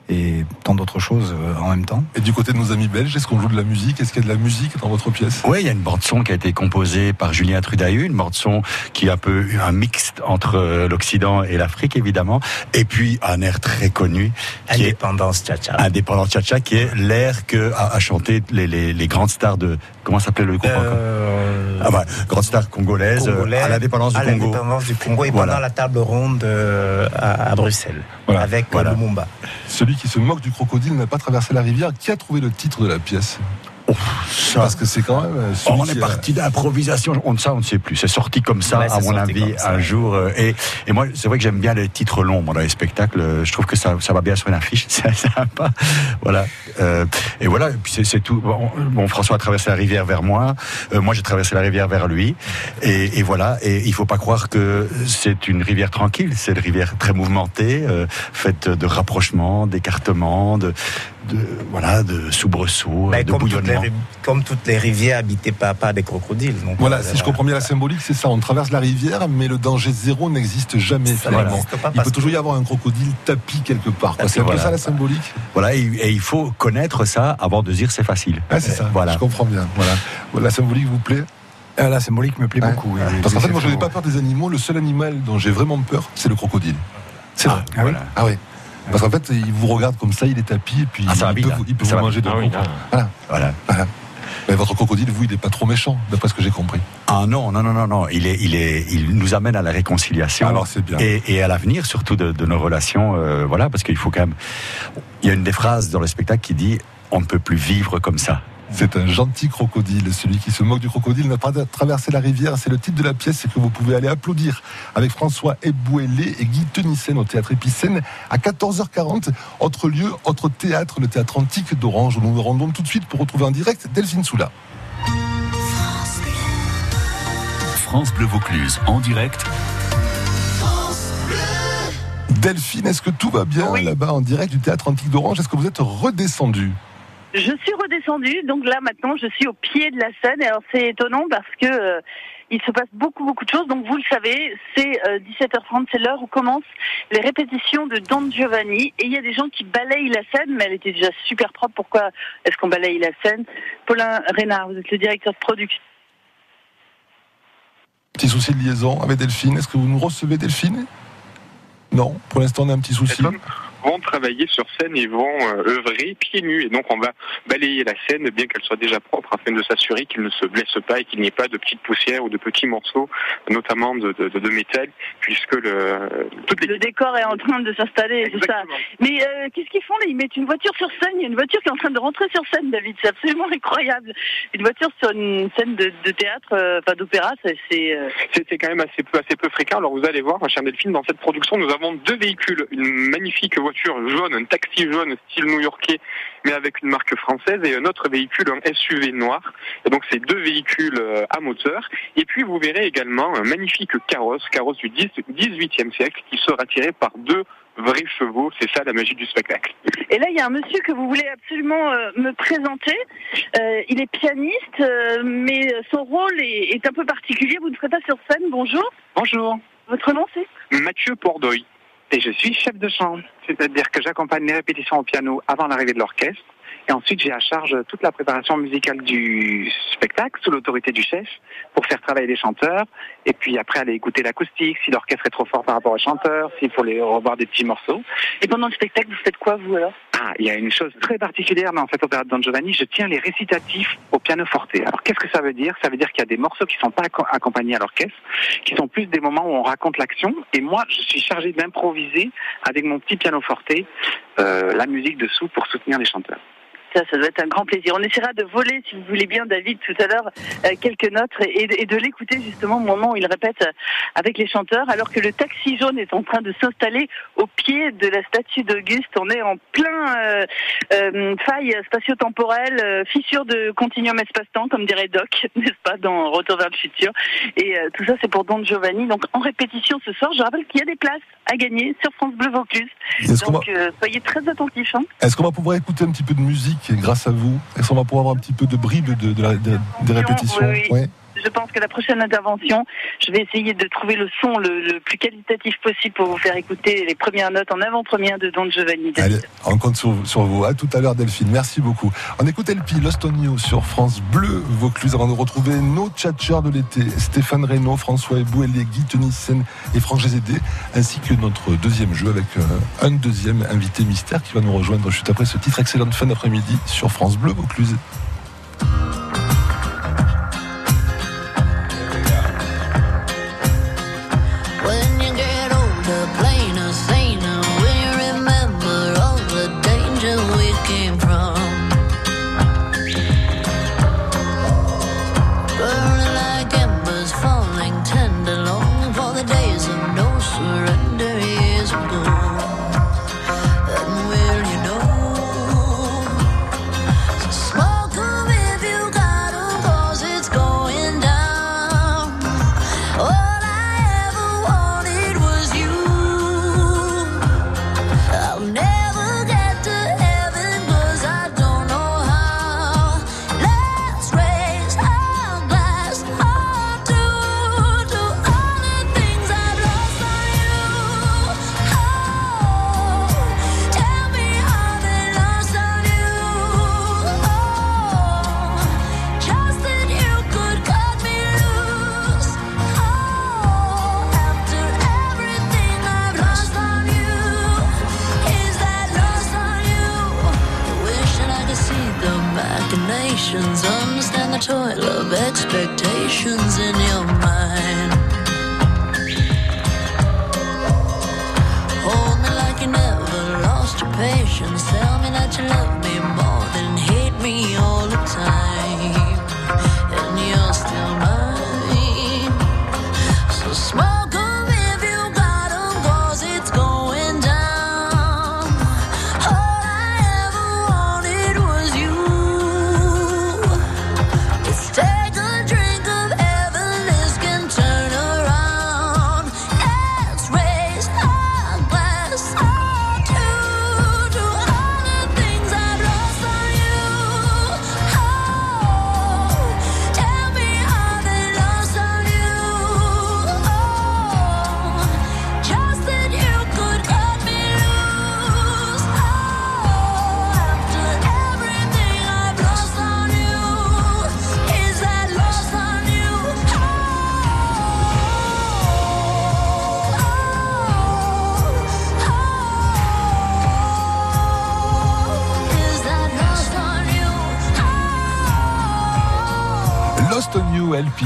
et tant d'autres choses euh, en même temps. Et du côté de nos amis belges, est-ce qu'on joue de la musique? Est-ce qu'il y a de la musique dans votre pièce? Oui, il y a une bande son qui a été composée par Julien Trudahu, une bande son qui est un peu un mix entre euh, l'Occident et l'Afrique évidemment, et puis un air très connu Indépendance Tcha-Tcha. Indépendance Tcha-Tcha, qui est l'air que a, a chanté les, les, les grandes stars de comment s'appelait le groupe encore? Ah bah, grandes stars congolaises euh, Congolais, à l'indépendance du à Congo. du Congo et Voilà. pendant la table ronde euh, à, à Bruxelles avec euh, Voilà. Lumumba. Celui qui se moque du crocodile n'a pas traversé la rivière. Qui a trouvé le titre de la pièce? Parce que c'est quand même. euh, celui On est a- parti d'improvisation. On, ça, on ne sait plus. C'est sorti comme ça, Ouais, à mon avis, un jour. euh, Et, et moi, c'est vrai que j'aime bien les titres longs moi, dans les spectacles. Euh, Je trouve que ça, ça va bien sur une affiche. C'est sympa. Voilà. Euh, et voilà. Et puis c'est c'est tout. Bon, bon, François a traversé la rivière vers moi. Euh, moi, j'ai traversé la rivière vers lui. Et, et voilà. Et il faut pas croire que c'est une rivière tranquille. C'est une rivière très mouvementée, euh, faite de rapprochements, d'écartements, de, de voilà, de soubresauts, de comme, toutes les, comme toutes les rivières habitées par, par des crocodiles. Donc, Voilà, euh, si je comprends bien la symbolique, c'est ça. On traverse la rivière, mais le danger zéro n'existe jamais Ça finalement. n'existe pas Il peut toujours y avoir un crocodile tapis quelque part. C'est un peu voilà. ça la symbolique. Voilà, et, et il faut connaître ça avant de dire c'est facile. Ah, c'est ça. Voilà. Je comprends bien. Voilà. La symbolique vous plaît? Euh, la symbolique me plaît Ouais. beaucoup. oui. Parce qu'en fait, moi, je n'ai pas peur des animaux. Le seul animal dont j'ai vraiment peur, c'est le crocodile. C'est vrai. Ah oui? Ah oui. Parce qu'en fait, il vous regarde comme ça, il est tapis, et puis Ah, il vite, peut, vous, il peut Ça vous manger de Ah oui. Voilà. Voilà. Voilà. Mais votre crocodile, vous, il n'est pas trop méchant, d'après ce que j'ai compris. Ah non, non, non, non, non. Il est, il est, il nous amène à la réconciliation. Alors, c'est bien. Et, et à l'avenir, surtout de, de nos relations, euh, voilà, parce qu'il faut quand même. Il y a une des phrases dans le spectacle qui dit on ne peut plus vivre comme ça. C'est un gentil crocodile. Celui qui se moque du crocodile n'a pas traversé la rivière. C'est le titre de la pièce que vous pouvez aller applaudir avec François Ebouélé et Guy Tenissen au théâtre Épicène à 14h40. Autre lieu, autre théâtre, le théâtre antique d'Orange où nous nous rendons tout de suite pour retrouver en direct Delphine Soula. France Bleu Vaucluse en direct. Delphine, est-ce que tout va bien là-bas en direct du théâtre antique d'Orange? Est-ce que vous êtes redescendu? Je suis redescendue, donc là maintenant je suis au pied de la scène. Et alors c'est étonnant parce que euh, il se passe beaucoup beaucoup de choses. Donc vous le savez, c'est euh, 17h30, c'est l'heure où commencent les répétitions de Don Giovanni. Et il y a des gens qui balayent la scène, mais elle était déjà super propre. Pourquoi est-ce qu'on balaye la scène? Paulin Reynard, vous êtes le directeur de production. Petit souci de liaison avec Delphine. Est-ce que vous nous recevez, Delphine? Non, pour l'instant, on a un petit souci. Vont travailler sur scène et vont euh, œuvrer pieds nus. Et donc on va balayer la scène bien qu'elle soit déjà propre afin de s'assurer qu'ils ne se blessent pas et qu'il n'y ait pas de petites poussières ou de petits morceaux, notamment de, de, de métal, puisque le, toute Le décor est en train de s'installer, c'est ça. Mais euh, qu'est-ce qu'ils font là? Ils mettent une voiture sur scène. Il y a une voiture qui est en train de rentrer sur scène, David. C'est absolument incroyable. Une voiture sur une scène de, de théâtre, euh, enfin d'opéra, c'est. c'est, euh, c'est quand même assez peu, assez peu fréquent. Alors vous allez voir, ma chère Delphine, dans cette production, nous avons deux véhicules. Une magnifique voiture jaune, un taxi jaune style new-yorkais, mais avec une marque française, et un autre véhicule, un SUV noir. Et donc c'est deux véhicules euh, à moteur. Et puis vous verrez également un magnifique carrosse, carrosse du 10 18e siècle, qui sera tiré par deux vrais chevaux. C'est ça la magie du spectacle. Et là, il y a un monsieur que vous voulez absolument euh, me présenter. Euh, il est pianiste, euh, mais son rôle est, est un peu particulier. Vous ne serez pas sur scène. Bonjour. Bonjour. Votre nom, c'est? Mathieu Pordoy. Et je suis chef de chant, c'est-à-dire que j'accompagne les répétitions au piano avant l'arrivée de l'orchestre. Et ensuite, j'ai à charge toute la préparation musicale du spectacle sous l'autorité du chef pour faire travailler les chanteurs. Et puis après, aller écouter l'acoustique, si l'orchestre est trop fort par rapport aux chanteurs, s'il faut les revoir des petits morceaux. Et pendant le spectacle, vous faites quoi, vous alors? Ah, il y a une chose très particulière dans cette opéra de Don Giovanni, je tiens les récitatifs au piano forte. Alors qu'est-ce que ça veut dire? Ça veut dire qu'il y a des morceaux qui sont pas acco- accompagnés à l'orchestre, qui sont plus des moments où on raconte l'action. Et moi, je suis chargé d'improviser avec mon petit piano forte euh, la musique dessous pour soutenir les chanteurs. Ça, ça doit être un grand plaisir. On essaiera de voler, si vous voulez bien, David, tout à l'heure, euh, quelques notes et, et de l'écouter justement au moment où il répète euh, avec les chanteurs, alors que le taxi jaune est en train de s'installer au pied de la statue d'Auguste. On est en plein euh, euh, faille spatio-temporelle, euh, fissure de continuum espace-temps, comme dirait Doc, n'est-ce pas, dans Retour vers le futur. Et tout ça, c'est pour Don Giovanni. Donc, en répétition ce soir, je rappelle qu'il y a des places à gagner sur France Bleu Vaucluse. Donc, soyez très attentifs. Hein. Est-ce qu'on va pouvoir écouter un petit peu de musique grâce à vous Est-ce qu'on va pouvoir avoir un petit peu de bribes de, de la- de- des répétitions Oui, oui. Ouais. Je pense que la prochaine intervention, je vais essayer de trouver le son le, plus qualitatif possible pour vous faire écouter les premières notes en avant-première de Don Giovanni. Allez, on compte sur, vous. À tout à l'heure, Delphine. Merci beaucoup. On écoute LP, Lost sur France Bleu Vaucluse avant de retrouver nos tchatcheurs de l'été. Stéphane Reynaud, François Ebou, Guy Tenissen et Franck Gézédé, ainsi que notre deuxième jeu avec euh, un deuxième invité mystère qui va nous rejoindre juste après ce titre. Excellente fin d'après-midi sur France Bleu Vaucluse.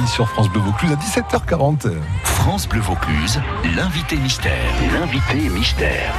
Sur France Bleu Vaucluse à 17h40. France Bleu Vaucluse, l'invité mystère. L'invité mystère.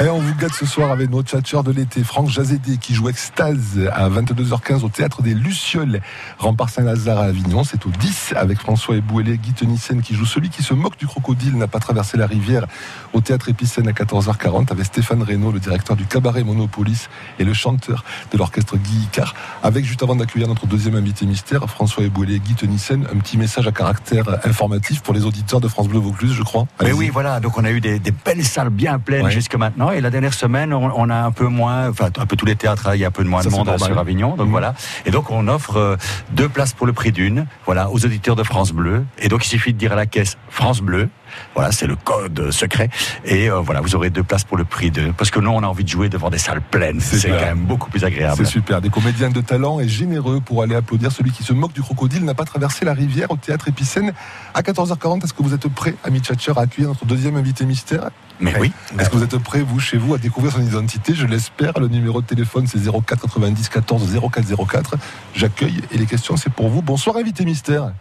Et on vous gâte ce soir avec notre tchatcheur de l'été, Franck Jazédé, qui joue Extase à 22h15 au théâtre des Lucioles, rempart Saint-Lazare à Avignon. C'est au 10 avec François Ebouélé, Guy Tenissen qui joue celui qui se moque du crocodile, n'a pas traversé la rivière au théâtre Épicène à 14h40 avec Stéphane Reynaud, le directeur du cabaret Monopolis et le chanteur de l'orchestre Guy Icard. Avec juste avant d'accueillir notre deuxième invité mystère, François Ebouélé, Guy Tenissen, un petit message à caractère informatif pour les auditeurs de France Bleu Vaucluse, je crois. Mais oui, voilà. Donc on a eu des, des belles salles bien pleines Ouais. jusque maintenant. Et la dernière semaine, on, on a un peu moins, enfin un peu tous les théâtres, hein, il y a un peu de moins Ça, de monde normal. sur Avignon. Donc Mhm. voilà. Et donc on offre euh, deux places pour le prix d'une, voilà, aux auditeurs de France Bleu. Et donc il suffit de dire à la caisse France Bleu. Voilà, c'est le code secret. Et euh, voilà, vous aurez deux places pour le prix de. Parce que nous, on a envie de jouer devant des salles pleines. C'est quand même beaucoup plus agréable. C'est super. Des comédiens de talent et généreux pour aller applaudir celui qui se moque du crocodile n'a pas traversé la rivière au théâtre Épicène à 14h40. Est-ce que vous êtes prêt, ami Tchatcher, à accueillir notre deuxième invité mystère? Mais oui. Est-ce que vous êtes prêt, vous, chez vous, à découvrir son identité? Je l'espère. Le numéro de téléphone, c'est 04 90 14 0404. J'accueille et les questions, c'est pour vous. Bonsoir, invité mystère.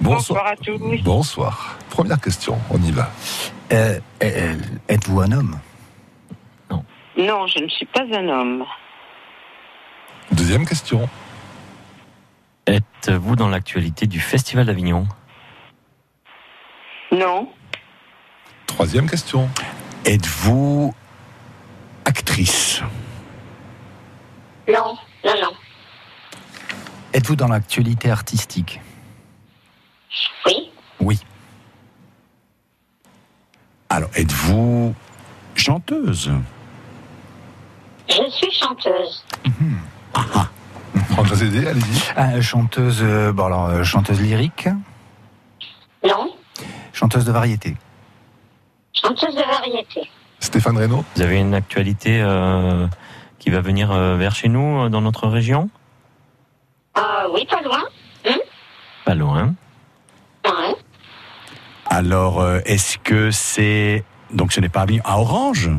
Bonsoir à tous. Bonsoir. Première question, on y va. Euh, euh, Êtes-vous un homme? Non, je ne suis pas un homme. Deuxième question. Êtes-vous dans l'actualité du Festival d'Avignon? Non, Troisième question. Êtes-vous actrice? Non, non, non. Êtes-vous dans l'actualité artistique? Oui, Oui. Alors, êtes-vous chanteuse? Je suis chanteuse. Allez-y. Ah, chanteuse, euh, bon alors, euh, chanteuse lyrique, Non, chanteuse de variété? chanteuse de variété. Stéphane Reynaud Vous avez une actualité euh, qui va venir euh, vers chez nous, dans notre région? Ah oui, pas loin. Hum? Pas loin. Alors, euh, est-ce que c'est. Donc, ce n'est pas à Orange?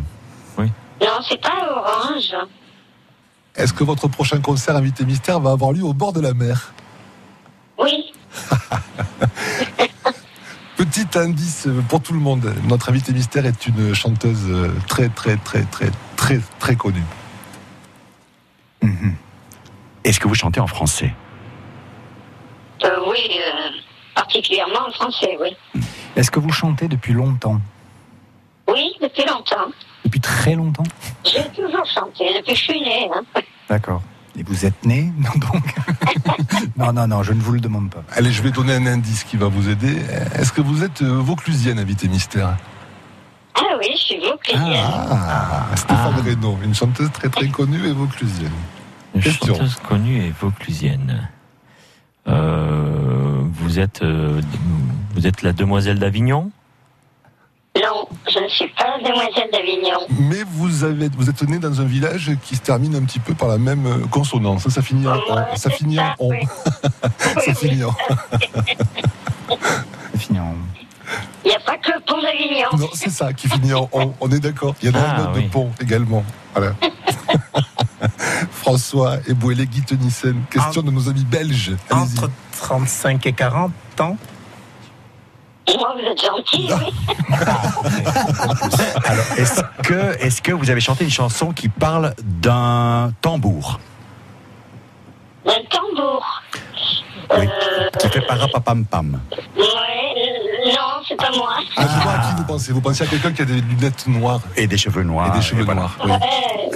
Non, c'est pas orange. Est-ce que votre prochain concert invité mystère va avoir lieu au bord de la mer? Oui, Petit indice pour tout le monde. Notre invité mystère est une chanteuse très, très, très, très, très, très connue. Est-ce que vous chantez en français? Euh, oui, euh, particulièrement en français, oui. Est-ce que vous chantez depuis longtemps? Oui, depuis longtemps. Depuis très longtemps? J'ai toujours chanté, depuis que je suis née. hein. D'accord. Et vous êtes né Non, donc? non, non, non, je ne vous le demande pas. Allez, je vais donner un indice qui va vous aider. Est-ce que vous êtes euh, vauclusienne, invité mystère? Ah oui, je suis vauclusienne. Ah, Stéphane Reynaud, une chanteuse très, très connue et vauclusienne. Une Question. chanteuse connue et vauclusienne. Euh, vous êtes euh, vous êtes la demoiselle d'Avignon? Non, je ne suis pas demoiselle d'Avignon. Mais vous, avez, vous êtes né dans un village qui se termine un petit peu par la même euh, consonance. Ça, ça finit en on. Ça finit en on. ça finit en. En- Il n'y a pas que le pont d'Avignon. Non, c'est ça qui finit en on. On est d'accord. Il y a Ah, un autre oui. de pont également. Voilà. François Ebouélé, Guy Tenissen. Question de nos amis belges. Allez-y. Entre 35 et 40 ans Moi, vous êtes gentil, oui. Alors, est-ce que, est que vous avez chanté une chanson qui parle d'un tambour? Un tambour. Oui, qui fait parapapam-pam. Ouais, euh, c'est pas moi. Ah, je vois à qui vous pensez? Vous pensez à quelqu'un qui a des lunettes noires Et des cheveux noirs. et des cheveux voilà. noirs. oui. Ouais,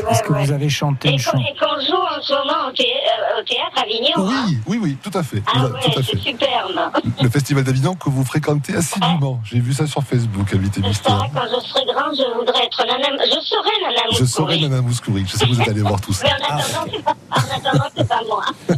ouais, Est-ce que ouais. vous avez chanté Et une chanson? et qu'on joue en ce moment au, thé- euh, au théâtre Avignon. hein. Oui, oui, oui, tout à fait. Ah c'est superbe. Le festival d'Avignon que vous fréquentez assidûment. J'ai vu ça sur Facebook, invité Ça, mystère. quand je serai grande, je voudrais être Nana... Je serai Nana Je saurai Mouskouri. Nana Mouskouri. Je sais que vous êtes allé voir tout ça. Mais en attendant, c'est pas, en attendant, c'est pas moi.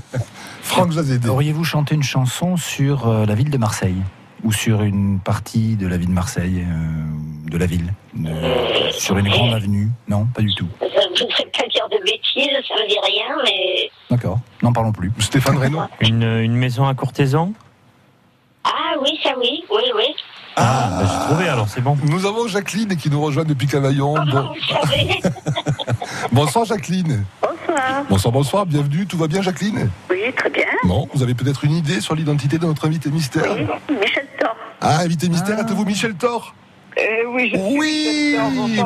Franck. Auriez-vous chanté une chanson sur euh, la ville de Marseille? Ou sur une partie de la ville de Marseille, euh, de la ville de- Sur une grande avenue? Non, pas du tout. Je ne voudrais pas dire de bêtises, ça me dit rien, mais... D'accord. N'en parlons plus. Stéphane Reynaud. Une, une maison à courtisan Ah oui, ça oui, oui, oui. Ah, bah, j'ai trouvé alors, c'est bon. Nous avons Jacqueline qui nous rejoint depuis Cavaillon. Bon- Bonsoir Jacqueline. bonsoir. bonsoir. Bonsoir, bonsoir, bienvenue. Tout va bien, Jacqueline? Oui, très bien. Bon, vous avez peut-être une idée sur l'identité de notre invité mystère? Oui, Michel Thor. Ah, invité mystère, êtes-vous Michel Thor? Euh, oui, je Oui,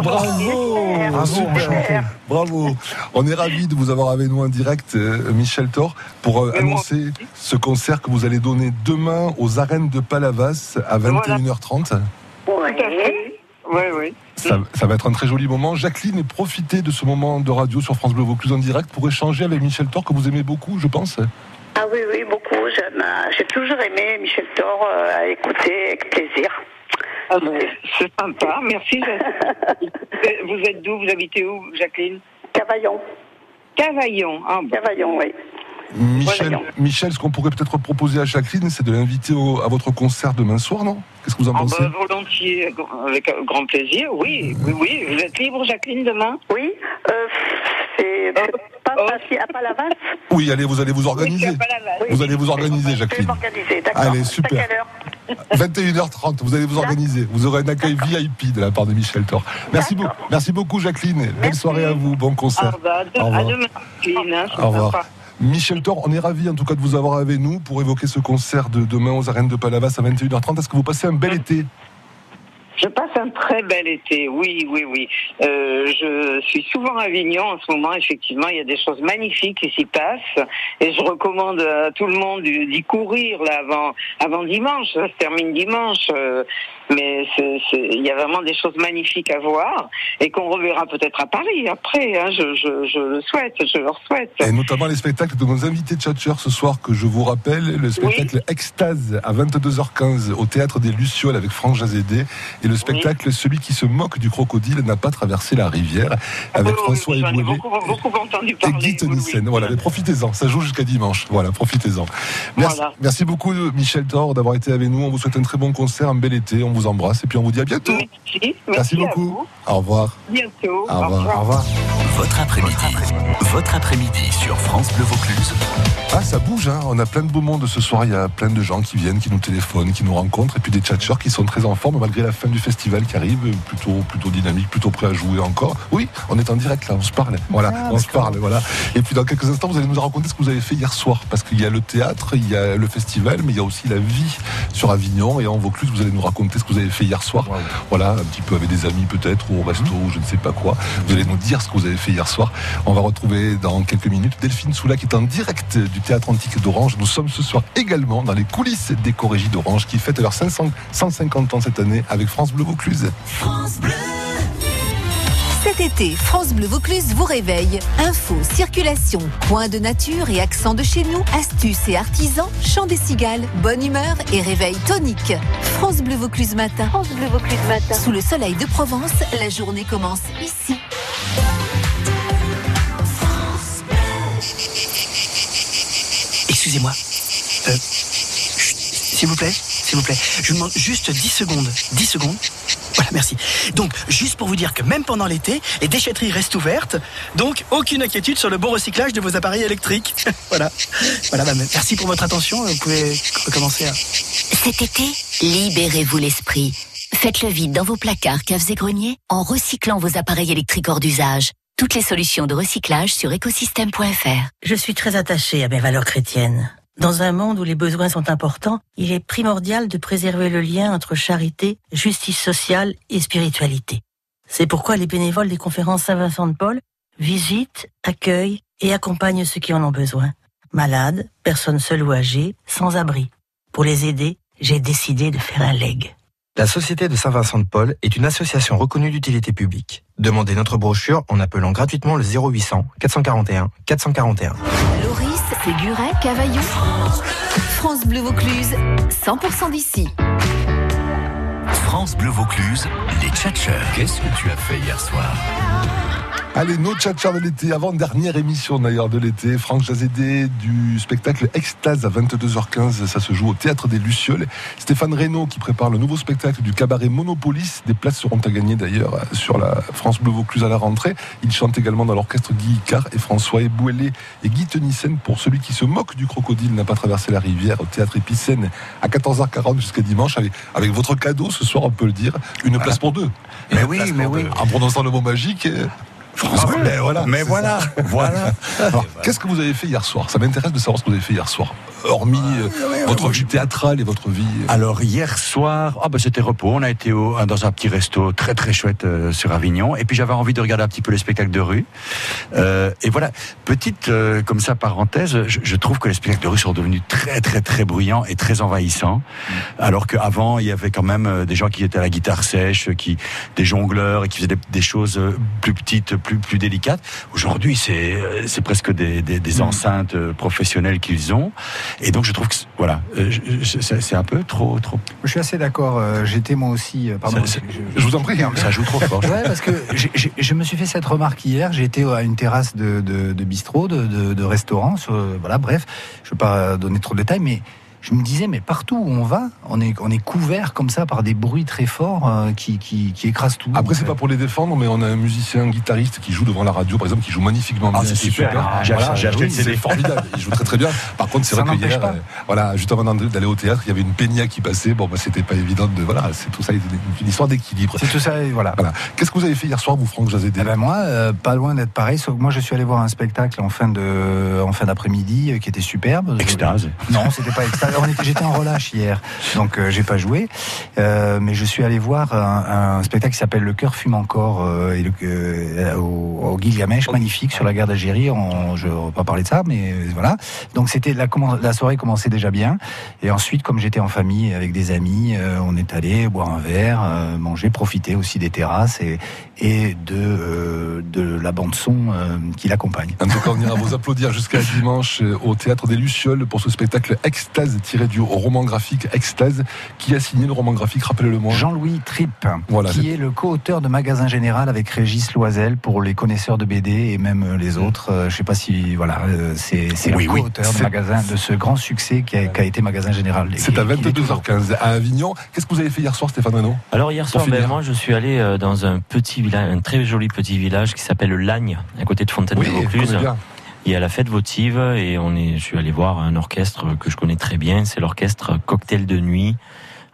bravo, super, bravo. On est ravis de vous avoir avec nous en direct, euh, Michel Thor, pour euh, annoncer ce concert que vous allez donner demain aux arènes de Palavas à 21h30. Oui. Oui, oui. Ça, ça va être un très joli moment. Jacqueline, profitez de ce moment de radio sur France Bleu Vaucluse en direct pour échanger avec Michel Thor, que vous aimez beaucoup, je pense. Ah oui, oui, beaucoup. J'ai toujours aimé Michel Thor euh, à écouter avec plaisir. Ah ben, c'est sympa, merci. Vous êtes d'où? Vous habitez où, Jacqueline? Cavaillon. Cavaillon, ah bon. Cavaillon, oui. Michel, Michel, ce qu'on pourrait peut-être proposer à Jacqueline, c'est de l'inviter à votre concert demain soir, non? Qu'est-ce que vous en Ah pensez? ben, volontiers, avec euh, grand plaisir. Oui, oui, oui. Vous êtes libre, Jacqueline, demain? Oui. Euh, c'est pas facile à Palavas Oui, allez, vous allez vous organiser. Vous allez vous organiser, Je vais Jacqueline. m'organiser, d'accord. Allez, super. à quelle heure 21h30, vous allez vous organiser. Vous aurez un accueil VIP de la part de Michel Thor. Merci beaucoup, merci beaucoup, Jacqueline. Belle soirée à vous. Bon concert. Au à revoir. demain, hein, Au revoir. sympa. Michel Thor, on est ravis en tout cas de vous avoir avec nous pour évoquer ce concert de demain aux arènes de Palavas à 21h30. Est-ce que vous passez un bel été? Je passe un très bel été, oui, oui, oui. Euh, je suis souvent à Avignon en ce moment, effectivement, il y a des choses magnifiques qui s'y passent. Et je recommande à tout le monde d'y courir là, avant, avant dimanche. Ça se termine dimanche. euh, mais il y a vraiment des choses magnifiques à voir et qu'on reverra peut-être à Paris après. Hein, je, je, je le souhaite, je leur souhaite. Et notamment les spectacles de nos invités tchatcheurs ce soir que je vous rappelle, le spectacle Extase à 22h15 au théâtre des Lucioles avec Franck Jazédé et le spectacle Celui qui se moque du crocodile n'a pas traversé la rivière avec François J'en ai Eboué beaucoup, beaucoup entendu et parler. Guy Tonissen. Voilà, mais profitez-en, ça joue jusqu'à dimanche. Voilà, profitez-en. Merci, Voilà. merci beaucoup Michel Thor d'avoir été avec nous. On vous souhaite un très bon concert, un bel été. On vous embrasse et puis on vous dit à bientôt. Merci, beaucoup. vous. Au revoir. Bientôt. Au revoir. Au revoir. Votre après-midi. Votre après-midi sur France Bleu Vaucluse. Ah, ça bouge, hein. on a plein de beaux mondes ce soir. Il y a plein de gens qui viennent, qui nous téléphonent, qui nous rencontrent, et puis des tchatcheurs qui sont très en forme malgré la fin du festival qui arrive, plutôt, plutôt dynamique, plutôt prêt à jouer encore. Oui, on est en direct là, on se parle. Voilà, Ah, on se parle, voilà. Et puis dans quelques instants, vous allez nous raconter ce que vous avez fait hier soir, parce qu'il y a le théâtre, il y a le festival, mais il y a aussi la vie sur Avignon et en Vaucluse. Vous allez nous raconter ce que vous avez fait hier soir. Voilà, un petit peu avec des amis peut-être, ou au resto, ou je ne sais pas quoi. Vous allez nous dire ce que vous avez fait hier soir. On va retrouver dans quelques minutes Delphine Soula qui est en direct du théâtre antique d'Orange. Nous sommes ce soir également dans les coulisses des Corégies d'Orange qui fêtent leurs 500 150 ans cette année avec France Bleu Vaucluse. Cet été, France Bleu Vaucluse vous réveille. Info, circulation, coin de nature et accent de chez nous, astuces et artisans, chant des cigales, bonne humeur et réveil tonique. France Bleu Vaucluse matin. France Bleu Vaucluse matin. Sous le soleil de Provence, la journée commence ici. Excusez-moi. Euh, s'il vous plaît, s'il vous plaît. Je vous demande juste 10 secondes. 10 secondes. Voilà, merci. Donc, juste pour vous dire que même pendant l'été, les déchetteries restent ouvertes. Donc, aucune inquiétude sur le bon recyclage de vos appareils électriques. voilà. Voilà, bah, merci pour votre attention. Vous pouvez recommencer à... Cet été, libérez-vous l'esprit. Faites le vide dans vos placards, caves et greniers en recyclant vos appareils électriques hors d'usage. Toutes les solutions de recyclage sur écosystème.fr. Je suis très attachée à mes valeurs chrétiennes. Dans un monde où les besoins sont importants, il est primordial de préserver le lien entre charité, justice sociale et spiritualité. C'est pourquoi les bénévoles des conférences Saint-Vincent de Paul visitent, accueillent et accompagnent ceux qui en ont besoin. Malades, personnes seules ou âgées, sans abri. Pour les aider, j'ai décidé de faire un leg. La Société de Saint-Vincent de Paul est une association reconnue d'utilité publique. Demandez notre brochure en appelant gratuitement le 0800 441 441. Loris, Séguret, Cavaillon. France Bleu Vaucluse, 100% d'ici. France Bleu Vaucluse, les tchatcheurs. Qu'est-ce que tu as fait hier soir? Allez, nos tchatchers de l'été, avant-dernière émission d'ailleurs de l'été, Franck Jazédé du spectacle Extase à 22h15, ça se joue au Théâtre des Lucioles. Stéphane Reynaud qui prépare le nouveau spectacle du cabaret Monopolis, des places seront à gagner d'ailleurs sur la France Bleu Vaucluse à la rentrée. Il chante également dans l'orchestre Guy Icard et François Ebouélé et Guy Tenissen pour celui qui se moque du crocodile n'a pas traversé la rivière au Théâtre Épicène à 14h40 jusqu'à dimanche avec, avec votre cadeau ce soir on peut le dire, une place pour deux. Mais Une oui, mais oui. deux. En prononçant le mot magique... Ah voilà. mais voilà, voilà. Qu'est-ce que vous avez fait hier soir? Ça m'intéresse de savoir ce que vous avez fait hier soir. Hormis euh, votre vie théâtrale et votre vie. euh, Alors hier soir, ah ben c'était repos. On a été au- dans un petit resto très très chouette euh, sur Avignon. Et puis j'avais envie de regarder un petit peu les spectacles de rue. Euh, et voilà, petite euh, comme ça parenthèse, je, je trouve que les spectacles de rue sont devenus très très très bruyants et très envahissants. Alors qu'avant il y avait quand même euh, des gens qui étaient à la guitare sèche, qui des jongleurs et qui faisaient des, des choses euh, plus petites, plus plus délicates. Aujourd'hui c'est euh, c'est presque des, des, des enceintes euh, professionnelles qu'ils ont. Et donc je trouve que c'est- voilà, euh, c'est un peu trop trop. Je suis assez d'accord. euh, J'étais moi aussi. euh, Pardon, Ça- je, je vous en prie, hein, ça joue trop fort. Ouais, parce que je me suis fait cette remarque hier. Été à une terrasse de, de, de bistrot, de restaurant. sur- voilà, bref, je ne vais pas donner trop de détails, mais je me disais, mais partout où on va, on est, on est couvert comme ça par des bruits très forts euh, qui, qui, qui écrasent tout. Après, c'est pas pour les défendre, mais on a un musicien, un guitariste qui joue devant la radio, par exemple, qui joue magnifiquement Ah, bien. c'est super. J'ai acheté- j'ai acheté le CD. C'est formidable. Il joue très très bien. Par contre, c'est vrai que hier, euh, voilà, juste avant d'aller au théâtre, il y avait une peña qui passait. Bon, bah, c'était pas évident de, voilà, c'est tout ça, une, une histoire d'équilibre. C'est tout ça, et voilà. Voilà. Qu'est-ce que vous avez fait hier soir, vous, Franck Jazédé Eh ben moi, euh, pas loin d'être pareil. Sauf que moi, je suis allé voir un spectacle en fin de, en fin d'après-midi euh, qui était superbe. Extase. Non, c'était pas extase. J'étais en relâche hier, donc euh, j'ai pas joué. Euh, mais je suis allé voir un, spectacle qui s'appelle Le cœur fume encore euh, euh, au, au Gilgamesh, magnifique sur la guerre d'Algérie. Je ne vais pas parler de ça, mais voilà. Donc c'était la, soirée commençait déjà bien. Et ensuite, comme j'étais en famille avec des amis, on est allé boire un verre, manger, profiter aussi des terrasses et, de, la bande son qui l'accompagne. En tout cas, on ira vous applaudir jusqu'à dimanche au théâtre des Lucioles pour ce spectacle Extase tiré du roman graphique Extase. Qui a signé le roman graphique Rappelez-le-moi. Jean-Louis Tripp, Voilà, qui est le co-auteur de Magasin Général avec Régis Loisel pour les connaisseurs de BD et même euh, les autres. Euh, Je sais pas si voilà, euh, c'est Oui, le oui. co-auteur de Magasin de ce grand succès qui a, qui a été Magasin Général. C'est à qui l'est toujours. 22h15 à Avignon. Qu'est-ce que vous avez fait hier soir, Stéphane Renaud Alors hier soir, ben, moi je suis allé dans un petit village, un très joli petit village qui s'appelle Lagne, à côté de Oui, Fontaine-de-Vaucluse. Il y a la fête votive et on est, je suis allé voir un orchestre que je connais très bien. C'est l'orchestre Cocktail de nuit.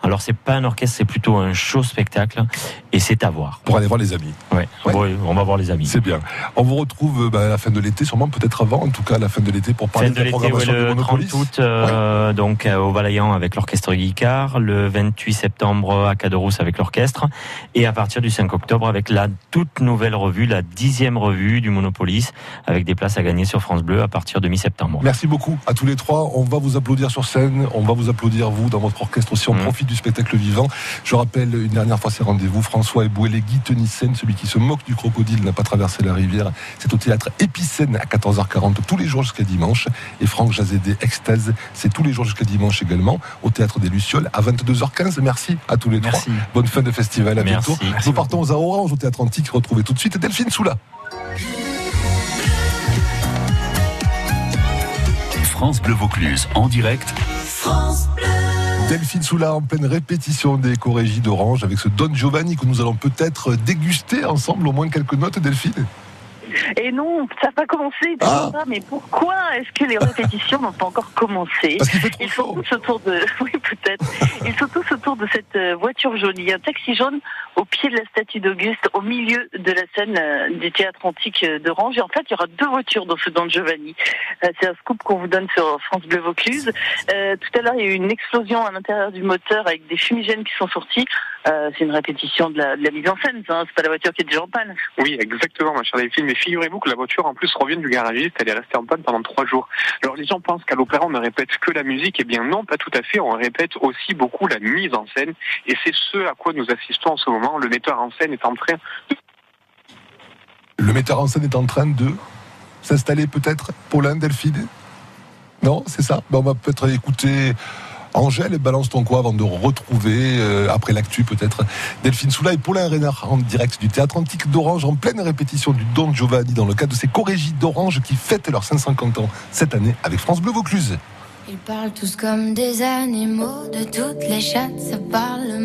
Alors c'est pas un orchestre, c'est plutôt un show spectacle et c'est à voir. Pour aller voir les amis. Ouais. Ouais. on va voir les amis. C'est bien. On vous retrouve euh, bah, à la fin de l'été, sûrement peut-être avant, en tout cas à la fin de l'été, pour parler Fin de la l'été, ouais, programmation du le 30 Monopolis. août, euh, donc euh, au Valaillant avec l'orchestre Guicard, le 28 septembre à Caderousse avec l'orchestre, et à partir du 5 octobre avec la toute nouvelle revue, la dixième revue du Monopolis, avec des places à gagner sur France Bleu à partir de mi-septembre. Merci beaucoup à tous les trois. On va vous applaudir sur scène. On va vous applaudir, vous, dans votre orchestre aussi. On Mhm. profite du spectacle vivant. Je rappelle une dernière fois ces rendez-vous. François Eboué, Guy Tenissen, celui qui se moque du crocodile, n'a pas traversé la rivière. C'est au théâtre Épicène à 14h40 tous les jours jusqu'à dimanche. Et Franck Jazédé, Extase, c'est tous les jours jusqu'à dimanche également au théâtre des Lucioles à 22h15. Merci à tous les Merci. trois. Bonne fin de festival. À Merci. bientôt. Merci Nous partons aux Orange au théâtre antique. Retrouvez tout de suite Delphine Soula. France Bleu Vaucluse en direct Delphine Soula en pleine répétition des chorégies d'Orange avec ce Don Giovanni que nous allons peut-être déguster ensemble au moins quelques notes, Delphine. Et non, ça n'a pas commencé. Ah. mais pourquoi est-ce que les répétitions n'ont pas encore commencé Parce fait Ils sont tous autour de, oui peut-être. Ils sont tous autour de cette euh, voiture jaune. Il y a un taxi jaune au pied de la statue d'Auguste, au milieu de la scène euh, du théâtre antique euh, d'Orange. Et en fait, il y aura deux voitures dans ce Don Giovanni. C'est un scoop qu'on vous donne sur France Bleu Vaucluse. Euh, tout à l'heure, il y a eu une explosion à l'intérieur du moteur avec des fumigènes qui sont sortis. Euh, c'est une répétition de la, de la mise en scène. ça, hein. C'est pas la voiture qui est déjà en panne. Oui, exactement, ma chère Delphine. Mais figurez-vous que la voiture, en plus, revient du garagiste. Elle est restée en panne pendant trois jours. Alors, les gens pensent qu'à l'opéra, on ne répète que la musique. Eh bien, non, pas tout à fait. On répète aussi beaucoup la mise en scène. Et c'est ce à quoi nous assistons en ce moment. Le metteur en scène est en train de Le metteur en scène est en train de s'installer peut-être, Paulin, Delphine? Non, c'est ça? Ben, On va peut-être écouter Angèle, balance ton quoi avant de retrouver, euh, après l'actu peut-être, Delphine Soula et Paulin Reynard en direct du théâtre antique d'Orange en pleine répétition du Don Giovanni dans le cadre de ces chorégies d'Orange qui fêtent leurs 550 ans cette année avec France Bleu Vaucluse. Ils parlent tous comme des animaux, de toutes les chattes, ça parle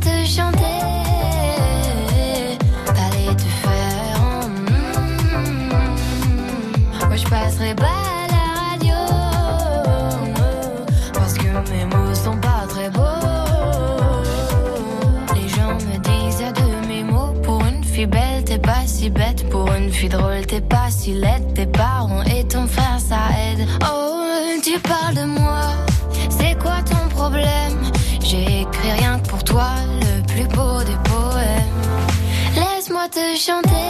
Te chanter. Aller te faire. mm, Moi je passerai pas à la radio. Parce que mes mots sont pas très beaux. Les gens me disent de mes mots. Pour une fille belle, t'es pas si bête. Pour une fille drôle, t'es pas si laide. Tes parents et ton frère, ça aide. Oh, tu parles de moi. C'est quoi ton problème? J'ai écrit rien que pour toi, le plus beau des poèmes. Laisse-moi te chanter.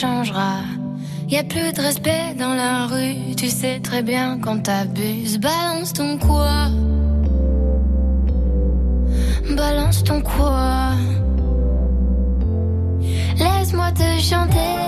Changera. Y a plus de respect dans la rue, tu sais très bien quand t'abuses. Balance ton quoi? Balance ton quoi? Laisse-moi te chanter.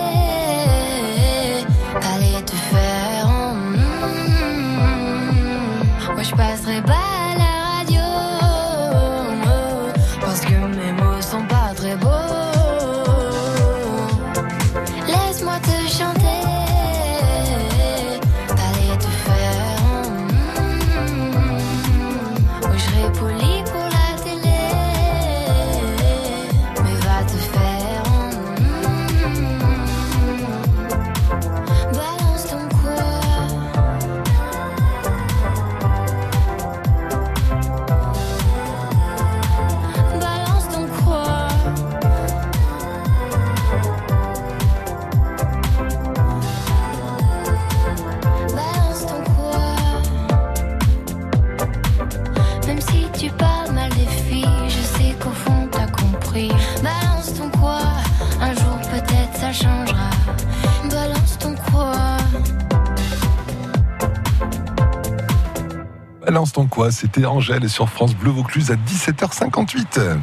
Ton quoi? C'était Angèle sur France Bleu Vaucluse à 17h58.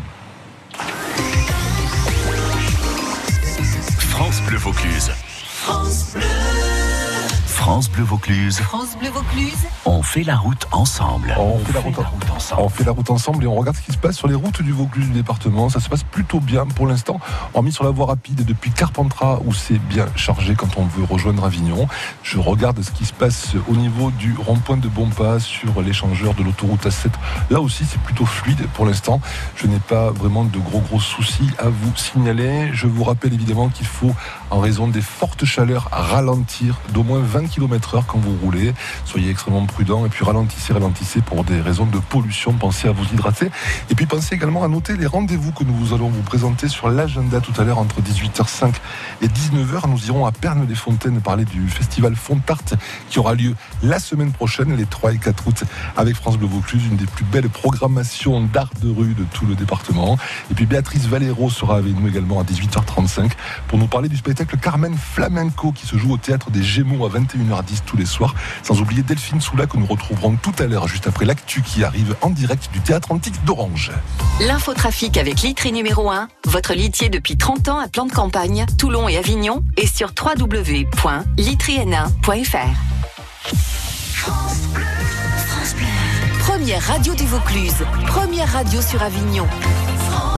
France Bleu Vaucluse. France Bleu Vaucluse. On fait la route ensemble. On fait, la route, on fait la route ensemble et on regarde ce qui se passe sur les routes du Vaucluse du département. Ça se passe plutôt bien pour l'instant. On mis sur la voie rapide depuis Carpentras où c'est bien chargé quand on veut rejoindre Avignon. Je regarde ce qui se passe au niveau du rond-point de Bompas sur l'échangeur de l'autoroute A7. Là aussi, c'est plutôt fluide pour l'instant. Je n'ai pas vraiment de gros gros soucis à vous signaler. Je vous rappelle évidemment qu'il faut, en raison des fortes chaleurs, ralentir d'au moins 20 km heure quand vous roulez. Soyez extrêmement prudents et puis ralentissez, ralentissez pour des raisons de pollution. Pensez à vous hydrater. Et puis pensez également à noter les rendez-vous que nous allons vous présenter sur l'agenda tout à l'heure entre 18h05 et 19h. Nous irons à Pernes-les-Fontaines parler du festival Fontart qui aura lieu la semaine prochaine, les 3 et 4 août, avec France Bleu Vaucluse, une des plus belles programmations d'art de rue de tout le département. Et puis Béatrice Valero sera avec nous également à 18h35 pour nous parler du spectacle Carmen Flamenco qui se joue au théâtre des Gémeaux à 21h10 tous les soirs. Sans oublier Delphine Soula que nous retrouverons tout à l'heure, juste après l'actu qui arrive en direct du théâtre antique d'Orange. L'infotrafic avec Litry numéro 1, votre litier depuis 30 ans à plan de campagne, Toulon et Avignon, et sur www.litryn1.fr. Première radio du Vaucluse, première radio sur Avignon.